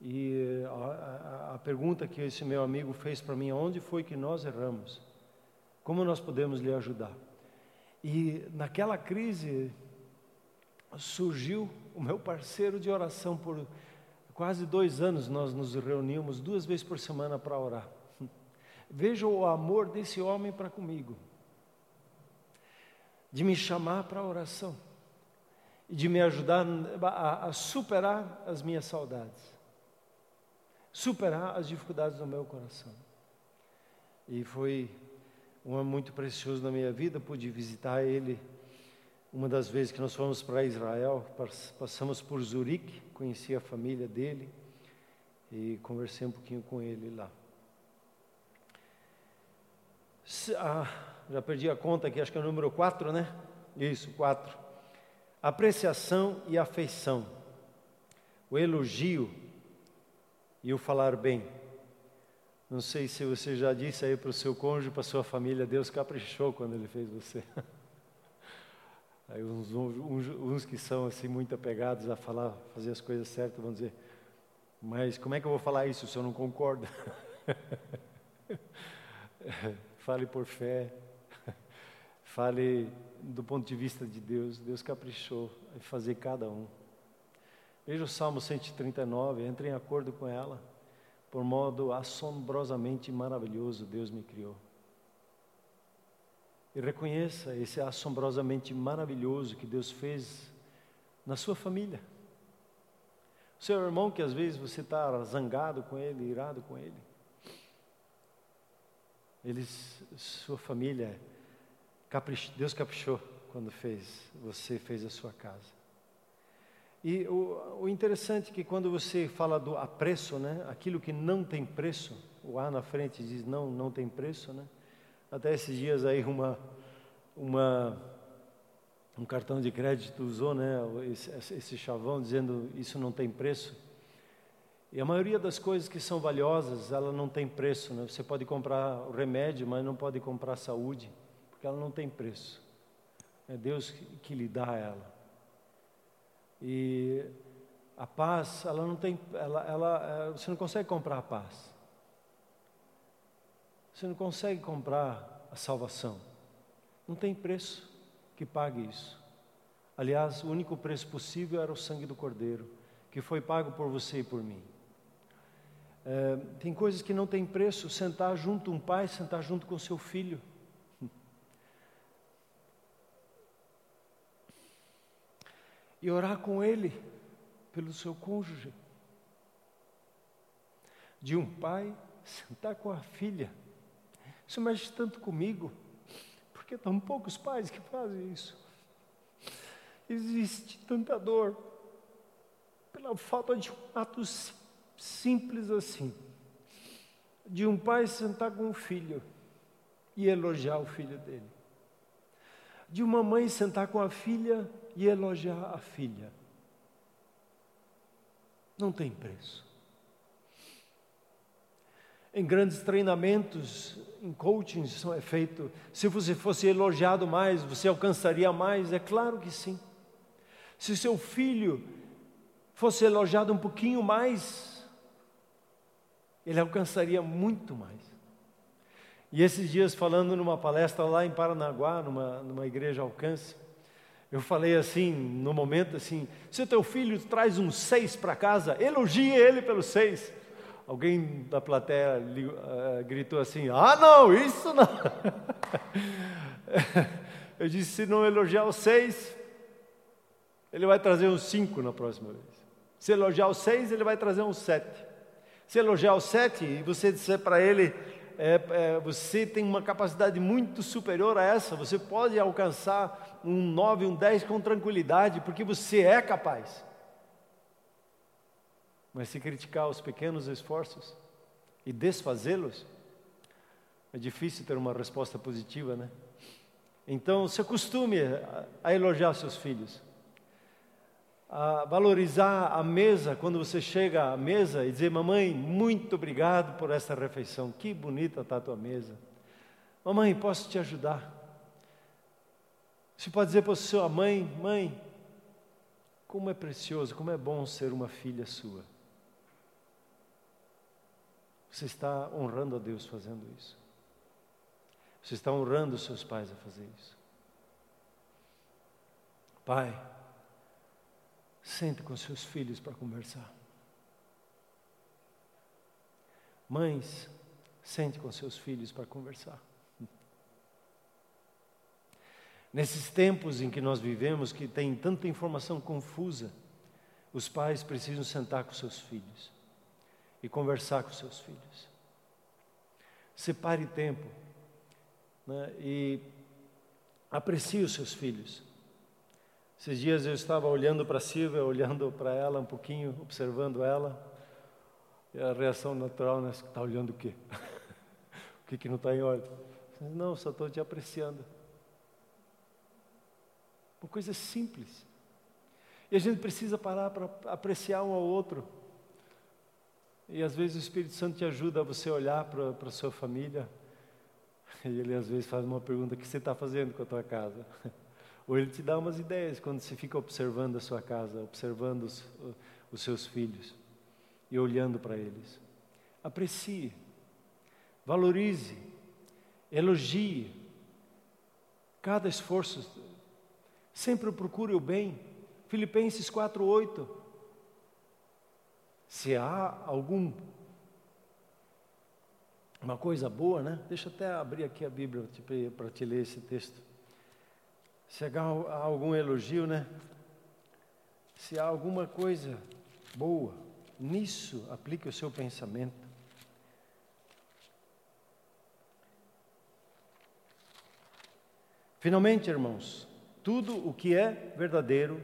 Speaker 1: E a, a, a, pergunta que esse meu amigo fez para mim: onde foi que nós erramos? Como nós podemos lhe ajudar? E naquela crise surgiu o meu parceiro de oração por quase dois anos. Nós nos reunimos duas vezes por semana para orar. Veja o amor desse homem para comigo, de me chamar para oração e de me ajudar a, a superar as minhas saudades, superar as dificuldades do meu coração. E foi um ano muito precioso na minha vida, pude visitar ele uma das vezes que nós fomos para Israel, passamos por Zurique, conheci a família dele e conversei um pouquinho com ele lá. Ah, já perdi a conta aqui, acho que é o número 4, né? Isso, 4. Apreciação e afeição. O elogio e o falar bem. Não sei se você já disse aí para o seu cônjuge, para a sua família, Deus caprichou quando Ele fez você. Aí uns, uns, uns, que são assim muito apegados a falar, fazer as coisas certas, vão dizer, mas como é que eu vou falar isso se eu não concordo? Fale por fé, fale do ponto de vista de Deus, Deus caprichou em fazer cada um. Veja o Salmo 139, entre em acordo com ela, por modo assombrosamente maravilhoso Deus me criou. E reconheça esse assombrosamente maravilhoso que Deus fez na sua família. O seu irmão que às vezes você está zangado com ele, irado com ele. Eles, sua família, Deus caprichou quando fez, você fez a sua casa. E o, o interessante é que quando você fala do apreço, né, aquilo que não tem preço, o A na frente diz não, não tem preço, né? Até esses dias aí uma, uma um cartão de crédito usou né, esse, esse chavão dizendo isso não tem preço. E a maioria das coisas que são valiosas, ela não tem preço. Né? Você pode comprar o remédio, mas não pode comprar a saúde, porque ela não tem preço. É Deus que, que lhe dá ela. E a paz, ela não tem, ela, ela, é, você não consegue comprar a paz. Você não consegue comprar a salvação. Não tem preço que pague isso. Aliás, o único preço possível era o sangue do Cordeiro, que foi pago por você e por mim. É, tem coisas que não tem preço, sentar junto um pai, sentar junto com seu filho. E orar com ele pelo seu cônjuge. De um pai sentar com a filha. Isso mexe tanto comigo porque tão poucos pais que fazem isso. Existe tanta dor pela falta de um ato simples assim, de um pai sentar com um filho e elogiar o filho dele, de uma mãe sentar com a filha e elogiar a filha. Não tem preço. Em grandes treinamentos, em coaching, isso é feito. Se você fosse elogiado mais, você alcançaria mais? É claro que sim. Se seu filho fosse elogiado um pouquinho mais, ele alcançaria muito mais. E esses dias, falando numa palestra lá em Paranaguá, numa, numa igreja alcance, eu falei assim, no momento assim: se o teu filho traz um seis para casa, elogie ele pelo seis. Alguém da plateia uh, gritou assim: Ah, não, isso não. Eu disse: se não elogiar o seis, ele vai trazer um cinco na próxima vez. Se elogiar o seis, ele vai trazer um sete. Se elogiar o sete e você disser para ele, é, é, você tem uma capacidade muito superior a essa, você pode alcançar um nove, um dez com tranquilidade, porque você é capaz. Mas se criticar os pequenos esforços e desfazê-los, é difícil ter uma resposta positiva, né? Então, se acostume a elogiar seus filhos, a valorizar a mesa quando você chega à mesa e dizer: Mamãe, muito obrigado por essa refeição, que bonita está a tua mesa. Mamãe, posso te ajudar? Você pode dizer para sua mãe: Mãe, como é precioso, como é bom ser uma filha sua. Você está honrando a Deus fazendo isso. Você está honrando os seus pais a fazer isso. Pai, sente com seus filhos para conversar. Mães, sente com seus filhos para conversar. Nesses tempos em que nós vivemos, que tem tanta informação confusa, os pais precisam sentar com seus filhos e conversar com seus filhos. Separe tempo né, e aprecie os seus filhos. Esses dias eu estava olhando para a Silvia, olhando para ela um pouquinho, observando ela, e a reação natural, né? Está olhando o quê? o que, que não está em ordem? Não, só estou te apreciando. Uma coisa simples. E a gente precisa parar para apreciar um ao outro. E às vezes o Espírito Santo te ajuda a você olhar para a sua família. E ele às vezes faz uma pergunta: o que você está fazendo com a tua casa? Ou ele te dá umas ideias quando você fica observando a sua casa, observando os, os seus filhos e olhando para eles. Aprecie, valorize, elogie cada esforço. Sempre procure o bem. Filipenses 4:8 se há algum uma coisa boa, né? Deixa eu até abrir aqui a Bíblia para te ler esse texto. Se há algum elogio, né? Se há alguma coisa boa, nisso aplique o seu pensamento. Finalmente, irmãos, tudo o que é verdadeiro,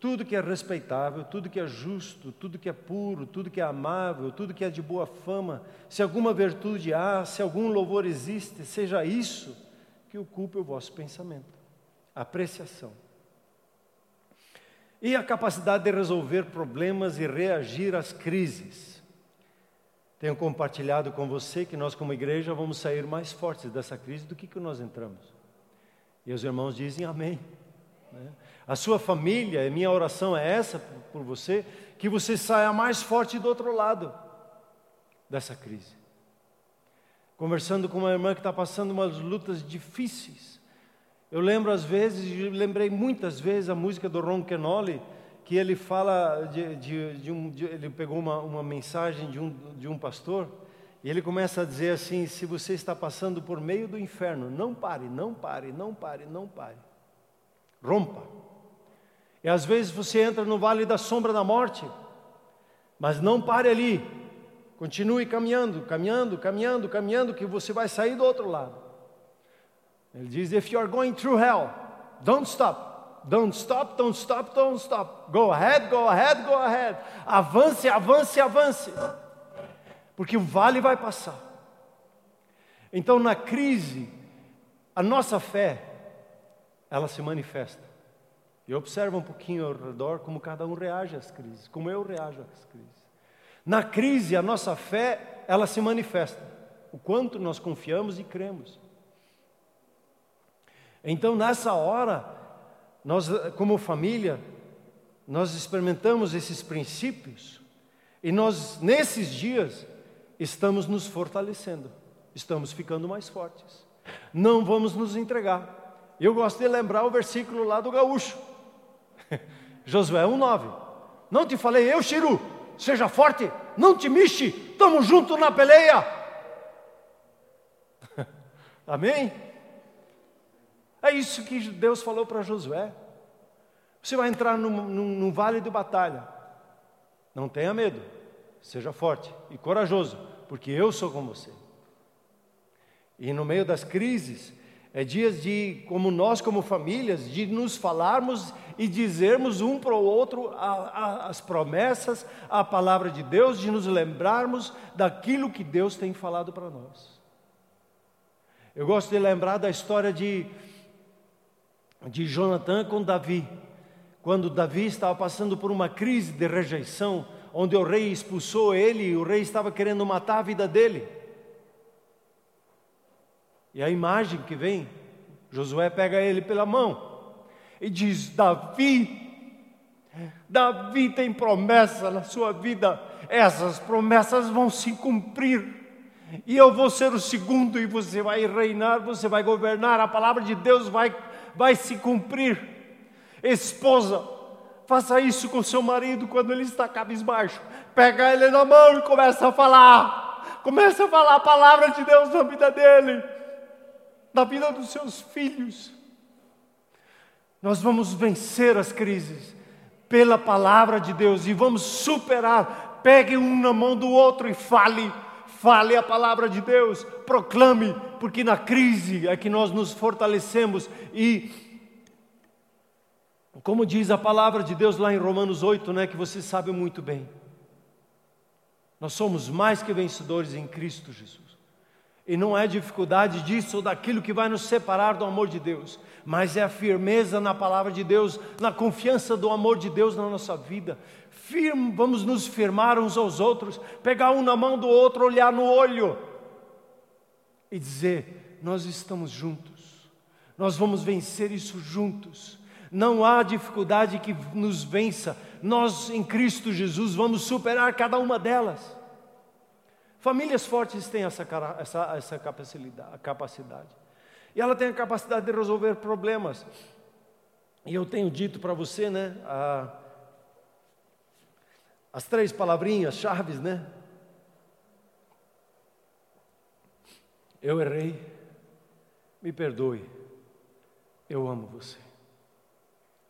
Speaker 1: tudo que é respeitável, tudo que é justo, tudo que é puro, tudo que é amável, tudo que é de boa fama, se alguma virtude há, se algum louvor existe, seja isso que ocupe o vosso pensamento. Apreciação. e a capacidade de resolver problemas e reagir às crises. Tenho compartilhado com você que nós, como igreja, vamos sair mais fortes dessa crise do que, que nós entramos. E os irmãos dizem amém. Né? A sua família, minha oração é essa por você, que você saia mais forte do outro lado dessa crise. Conversando com uma irmã que está passando umas lutas difíceis, eu lembro às vezes, lembrei muitas vezes a música do Ron Kenoli, que ele fala de, de, de um, de, ele pegou uma, uma mensagem de um, de um pastor e ele começa a dizer assim: se você está passando por meio do inferno, não pare, não pare, não pare, não pare, rompa. E às vezes você entra no vale da sombra da morte, mas não pare ali, continue caminhando, caminhando, caminhando, caminhando, que você vai sair do outro lado. Ele diz: If you are going through hell, don't stop. Don't stop, don't stop, don't stop. Go ahead, go ahead, go ahead. Avance, avance, avance. Porque o vale vai passar. Então, na crise, a nossa fé, ela se manifesta. E observa um pouquinho ao redor como cada um reage às crises, como eu reajo às crises. Na crise, a nossa fé, ela se manifesta. O quanto nós confiamos e cremos. Então, nessa hora, nós, como família, nós experimentamos esses princípios e nós, nesses dias, estamos nos fortalecendo, estamos ficando mais fortes. Não vamos nos entregar. Eu gosto de lembrar o versículo lá do gaúcho, Josué 1,9. Não te falei eu, Chiru, seja forte, não te mexe, estamos juntos na peleia. Amém? É isso que Deus falou para Josué. Você vai entrar num, num, num vale de batalha. Não tenha medo. Seja forte e corajoso, porque eu sou com você. E no meio das crises, é dias de, como nós, como famílias, de nos falarmos e dizermos um para o outro a, a, as promessas, a palavra de Deus, de nos lembrarmos daquilo que Deus tem falado para nós. Eu gosto de lembrar da história de de Jonatã com Davi. Quando Davi estava passando por uma crise de rejeição, onde o rei expulsou ele e o rei estava querendo matar a vida dele. E a imagem que vem, Josué pega ele pela mão e diz: Davi, Davi tem promessa na sua vida, essas promessas vão se cumprir. E eu vou ser o segundo, e você vai reinar, você vai governar, a palavra de Deus vai vai se cumprir. Esposa, faça isso com seu marido quando ele está cabisbaixo. Pega ele na mão e começa a falar. Começa a falar a palavra de Deus na vida dele, na vida dos seus filhos. Nós vamos vencer as crises pela palavra de Deus e vamos superar. Pegue um na mão do outro e fale fale a palavra de Deus, proclame, porque na crise é que nós nos fortalecemos e como diz a palavra de Deus lá em Romanos 8, né, que você sabe muito bem. Nós somos mais que vencedores em Cristo Jesus. E não é dificuldade disso ou daquilo que vai nos separar do amor de Deus, mas é a firmeza na palavra de Deus, na confiança do amor de Deus na nossa vida, firme, vamos nos firmar uns aos outros, pegar um na mão do outro, olhar no olho e dizer: Nós estamos juntos, nós vamos vencer isso juntos. Não há dificuldade que nos vença, nós em Cristo Jesus vamos superar cada uma delas. Famílias fortes têm essa, essa, essa capacidade, e ela tem a capacidade de resolver problemas. E eu tenho dito para você, né? A, as três palavrinhas chaves, né? Eu errei, me perdoe, eu amo você.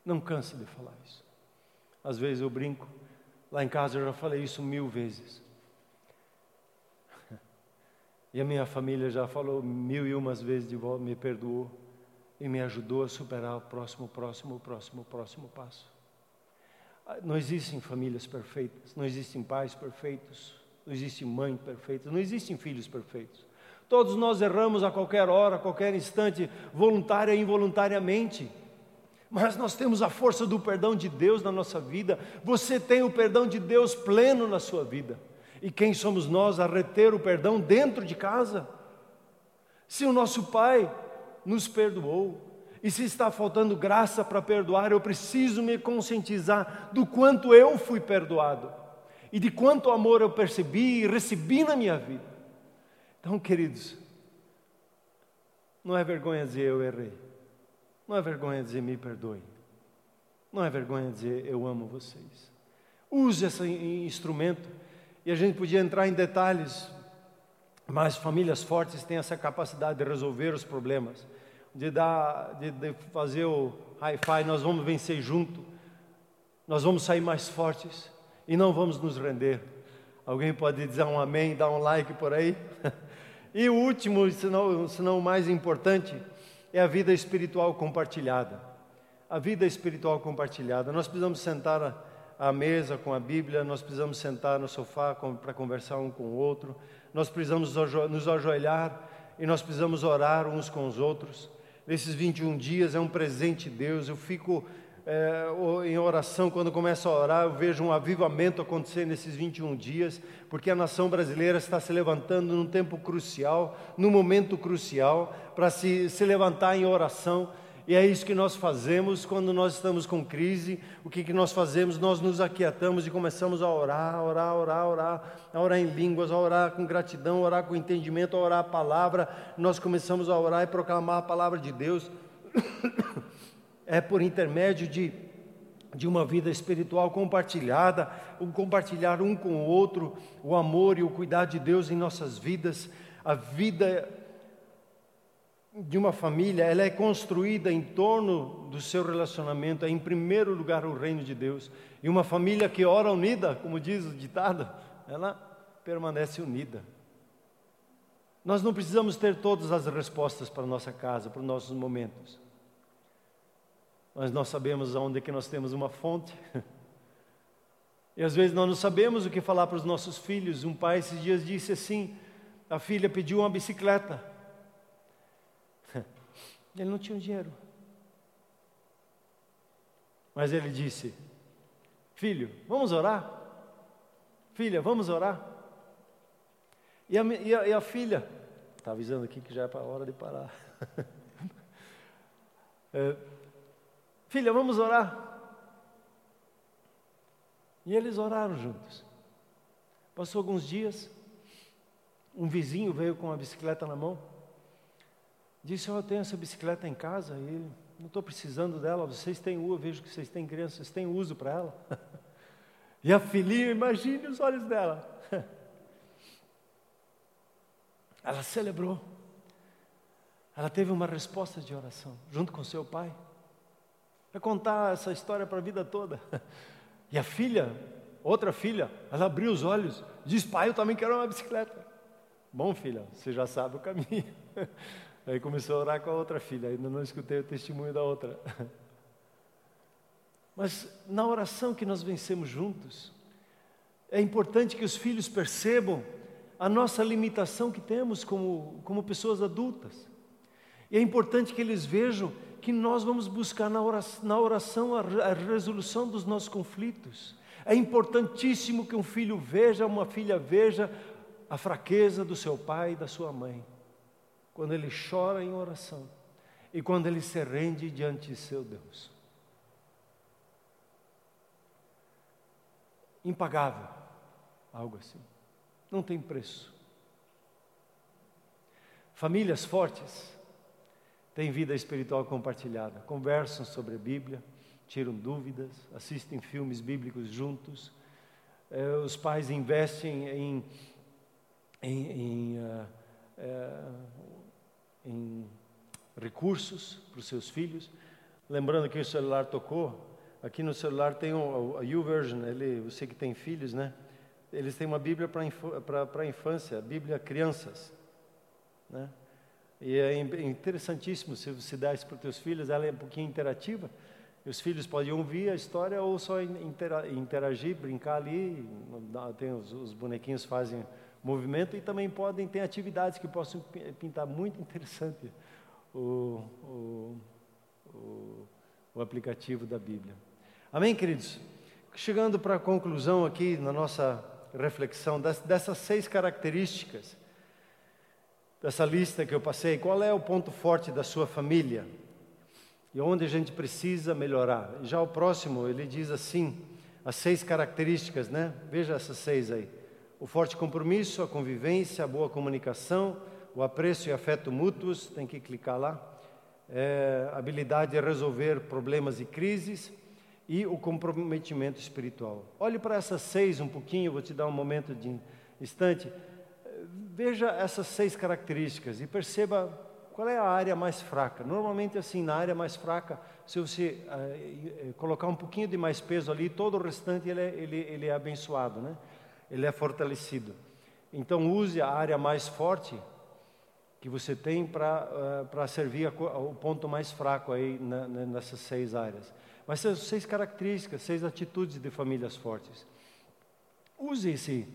Speaker 1: Não canse de falar isso. Às vezes eu brinco, lá em casa eu já falei isso mil vezes. E a minha família já falou mil e umas vezes de volta, me perdoou e me ajudou a superar o próximo, próximo, próximo, próximo passo. Não existem famílias perfeitas, não existem pais perfeitos, não existe mãe perfeita, não existem filhos perfeitos. Todos nós erramos a qualquer hora, a qualquer instante, voluntária e involuntariamente. Mas nós temos a força do perdão de Deus na nossa vida. Você tem o perdão de Deus pleno na sua vida. E quem somos nós a reter o perdão dentro de casa? Se o nosso Pai nos perdoou, e se está faltando graça para perdoar, eu preciso me conscientizar do quanto eu fui perdoado e de quanto amor eu percebi e recebi na minha vida. Então, queridos, não é vergonha dizer eu errei, não é vergonha dizer me perdoe, não é vergonha dizer eu amo vocês. Use esse instrumento e a gente podia entrar em detalhes, mas famílias fortes têm essa capacidade de resolver os problemas, de, dar, de, de fazer o hi-fi, nós vamos vencer junto, nós vamos sair mais fortes e não vamos nos render. Alguém pode dizer um amém, dar um like por aí? e o último, se não, se não o mais importante, é a vida espiritual compartilhada. A vida espiritual compartilhada. Nós precisamos sentar à mesa com a Bíblia, nós precisamos sentar no sofá para conversar um com o outro, nós precisamos nos ajoelhar e nós precisamos orar uns com os outros. Nesses 21 dias é um presente de Deus, eu fico é, em oração, quando começo a orar, eu vejo um avivamento acontecer nesses 21 dias, porque a nação brasileira está se levantando num tempo crucial, num momento crucial, para se, se levantar em oração e é isso que nós fazemos quando nós estamos com crise. O que, que nós fazemos? Nós nos aquietamos e começamos a orar, orar, orar, orar, a orar em línguas, a orar com gratidão, a orar com entendimento, a orar a palavra. Nós começamos a orar e proclamar a palavra de Deus. É por intermédio de, de uma vida espiritual compartilhada, o compartilhar um com o outro, o amor e o cuidado de Deus em nossas vidas. A vida de uma família, ela é construída em torno do seu relacionamento, é em primeiro lugar o reino de Deus. E uma família que ora unida, como diz o ditado, ela permanece unida. Nós não precisamos ter todas as respostas para a nossa casa, para os nossos momentos. Mas nós sabemos aonde é que nós temos uma fonte. E às vezes nós não sabemos o que falar para os nossos filhos. Um pai esses dias disse assim: a filha pediu uma bicicleta. Ele não tinha dinheiro. Mas ele disse: Filho, vamos orar? Filha, vamos orar? E a, e a, e a filha, está avisando aqui que já é para a hora de parar. é, filha, vamos orar? E eles oraram juntos. Passou alguns dias, um vizinho veio com uma bicicleta na mão. Disse, eu tenho essa bicicleta em casa e não estou precisando dela, vocês têm uso, vejo que vocês têm crianças, vocês têm uso para ela. e a filhinha, imagine os olhos dela. ela celebrou. Ela teve uma resposta de oração, junto com seu pai. Vai contar essa história para a vida toda. E a filha, outra filha, ela abriu os olhos, diz: Pai, eu também quero uma bicicleta. Bom, filha, você já sabe o caminho. Aí começou a orar com a outra filha, ainda não escutei o testemunho da outra. Mas na oração que nós vencemos juntos, é importante que os filhos percebam a nossa limitação que temos como, como pessoas adultas. E é importante que eles vejam que nós vamos buscar na oração, na oração a, a resolução dos nossos conflitos. É importantíssimo que um filho veja, uma filha veja a fraqueza do seu pai e da sua mãe quando ele chora em oração e quando ele se rende diante de seu Deus. Impagável, algo assim. Não tem preço. Famílias fortes têm vida espiritual compartilhada, conversam sobre a Bíblia, tiram dúvidas, assistem filmes bíblicos juntos. Eh, os pais investem em, em, em uh, uh, em recursos para os seus filhos. Lembrando que o celular tocou, aqui no celular tem o, a YouVersion, ele, você que tem filhos, né? Eles têm uma Bíblia para a infância, Bíblia crianças, né? E é interessantíssimo se você dá isso para os seus filhos, ela é um pouquinho interativa. Os filhos podem ouvir a história ou só interagir, brincar ali. Tem os, os bonequinhos fazem movimento e também podem ter atividades que possam pintar muito interessante o, o, o, o aplicativo da Bíblia. Amém, queridos? Chegando para a conclusão aqui na nossa reflexão dessas seis características, dessa lista que eu passei, qual é o ponto forte da sua família? E onde a gente precisa melhorar? Já o próximo, ele diz assim, as seis características, né? Veja essas seis aí. O forte compromisso, a convivência, a boa comunicação, o apreço e afeto mútuos, tem que clicar lá. É, habilidade de resolver problemas e crises, e o comprometimento espiritual. Olhe para essas seis um pouquinho, vou te dar um momento de instante. Veja essas seis características e perceba qual é a área mais fraca. Normalmente, assim, na área mais fraca, se você uh, colocar um pouquinho de mais peso ali, todo o restante ele é, ele, ele é abençoado, né? ele é fortalecido. Então, use a área mais forte que você tem para uh, servir a, o ponto mais fraco aí na, nessas seis áreas. Mas são seis características, seis atitudes de famílias fortes. Use esse,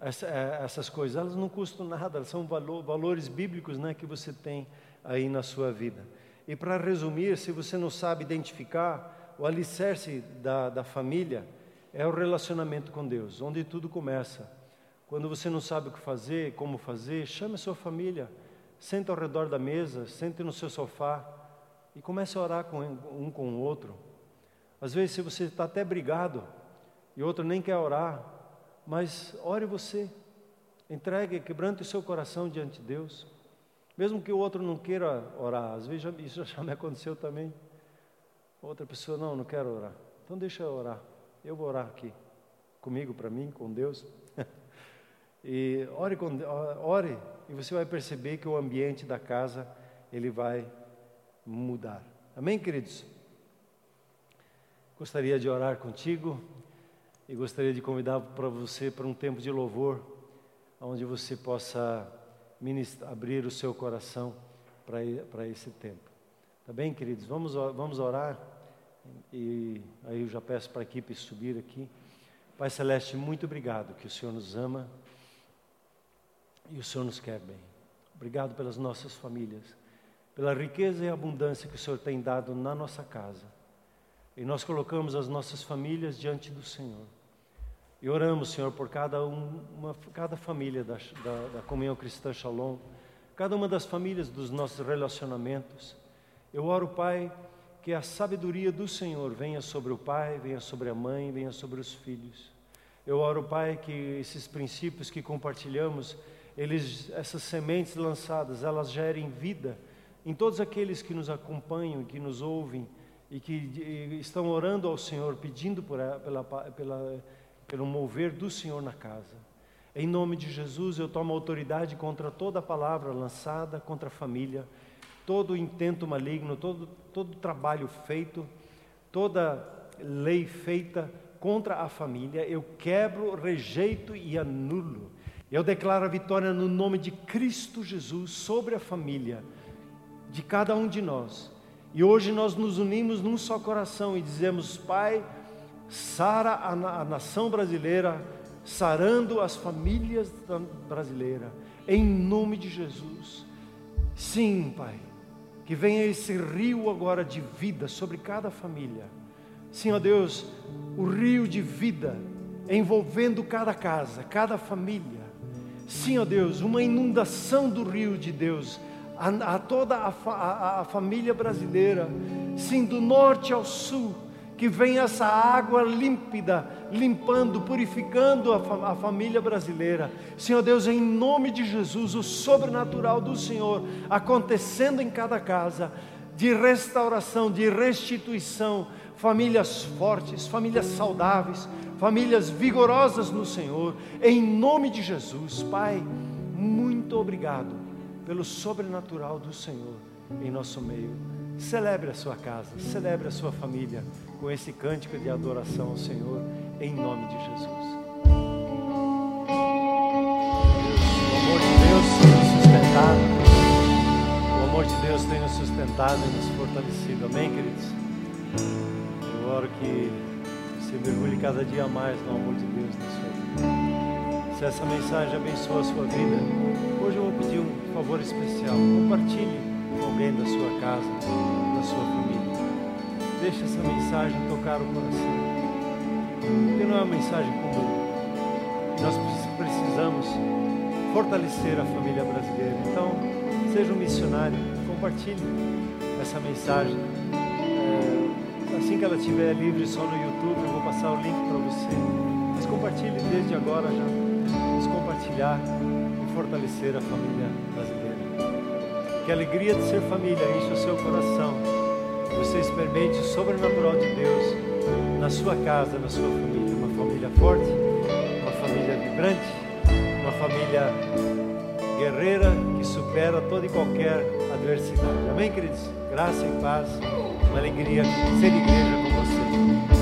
Speaker 1: é, essas coisas, elas não custam nada, elas são valor, valores bíblicos né, que você tem aí na sua vida. E para resumir, se você não sabe identificar, o alicerce da, da família é o relacionamento com Deus, onde tudo começa. Quando você não sabe o que fazer, como fazer, chame a sua família, senta ao redor da mesa, sente no seu sofá e comece a orar com um com o outro. Às vezes, se você está até brigado e outro nem quer orar, mas ore você, entregue, quebrante o seu coração diante de Deus, mesmo que o outro não queira orar. Às vezes isso já me aconteceu também. Outra pessoa, não, não quero orar. Então deixa eu orar. Eu vou orar aqui, comigo, para mim, com Deus. e ore, com, ore e você vai perceber que o ambiente da casa ele vai mudar. Amém, queridos? Gostaria de orar contigo e gostaria de convidar para você para um tempo de louvor, onde você possa abrir o seu coração para, esse tempo. Tá bem, queridos? Vamos, vamos orar e aí eu já peço para a equipe subir aqui. Pai Celeste, muito obrigado que o Senhor nos ama e o Senhor nos quer bem. Obrigado pelas nossas famílias, pela riqueza e abundância que o Senhor tem dado na nossa casa. E nós colocamos as nossas famílias diante do Senhor. E oramos, Senhor, por cada, uma, cada família da, da, da comunhão cristã Shalom, cada uma das famílias dos nossos relacionamentos. Eu oro, Pai, que a sabedoria do Senhor venha sobre o pai, venha sobre a mãe, venha sobre os filhos. Eu oro, Pai, que esses princípios que compartilhamos, eles, essas sementes lançadas, elas gerem vida em todos aqueles que nos acompanham, que nos ouvem e que estão orando ao Senhor, pedindo por, pela, pela, pelo mover do Senhor na casa. Em nome de Jesus, eu tomo autoridade contra toda palavra lançada contra a família, todo intento maligno, todo, todo trabalho feito, toda lei feita contra a família. Eu quebro, rejeito e anulo. Eu declaro a vitória no nome de Cristo Jesus sobre a família de cada um de nós e hoje nós nos unimos num só coração e dizemos: Pai, sara a, a nação brasileira, sarando as famílias brasileiras, em nome de Jesus. Sim, Pai, que venha esse rio agora de vida sobre cada família. Sim, ó Deus, o rio de vida envolvendo cada casa, cada família. Sim, ó Deus, uma inundação do rio de Deus a, a toda a, a, a família brasileira, sim, do norte ao sul, que venha essa água límpida, limpando, purificando a, a, família brasileira. Senhor Deus, em nome de Jesus, o sobrenatural do Senhor acontecendo em cada casa, de restauração, de restituição, famílias fortes, famílias saudáveis, famílias vigorosas no Senhor, em nome de Jesus, Pai, muito obrigado pelo sobrenatural do Senhor em nosso meio. Celebre a sua casa, celebre a sua família com esse cântico de adoração ao Senhor, em nome de Jesus. O amor de Deus tem nos sustentado, o amor de Deus tem nos sustentado e nos fortalecido. Amém, queridos? Eu oro que você mergulhe cada dia mais no amor de Deus na sua vida. Se essa mensagem abençoa a sua vida, Hoje eu vou pedir um favor especial. Compartilhe alguém da sua casa, da sua família. Deixa essa mensagem tocar o coração. Porque não é uma mensagem comum. Nós precisamos fortalecer a família brasileira. Então, seja um missionário, compartilhe essa mensagem. É, assim que ela estiver livre só no YouTube, eu vou passar o link para você. Mas compartilhe desde agora já. Vamos compartilhar e fortalecer a família brasileira. Que a alegria de ser família enche o seu coração. Você experimente o sobrenatural de Deus na sua casa, na sua família. Uma família forte, uma família vibrante, uma família guerreira que supera toda e qualquer adversidade. Amém, queridos? Graça e paz, uma alegria ser igreja com você.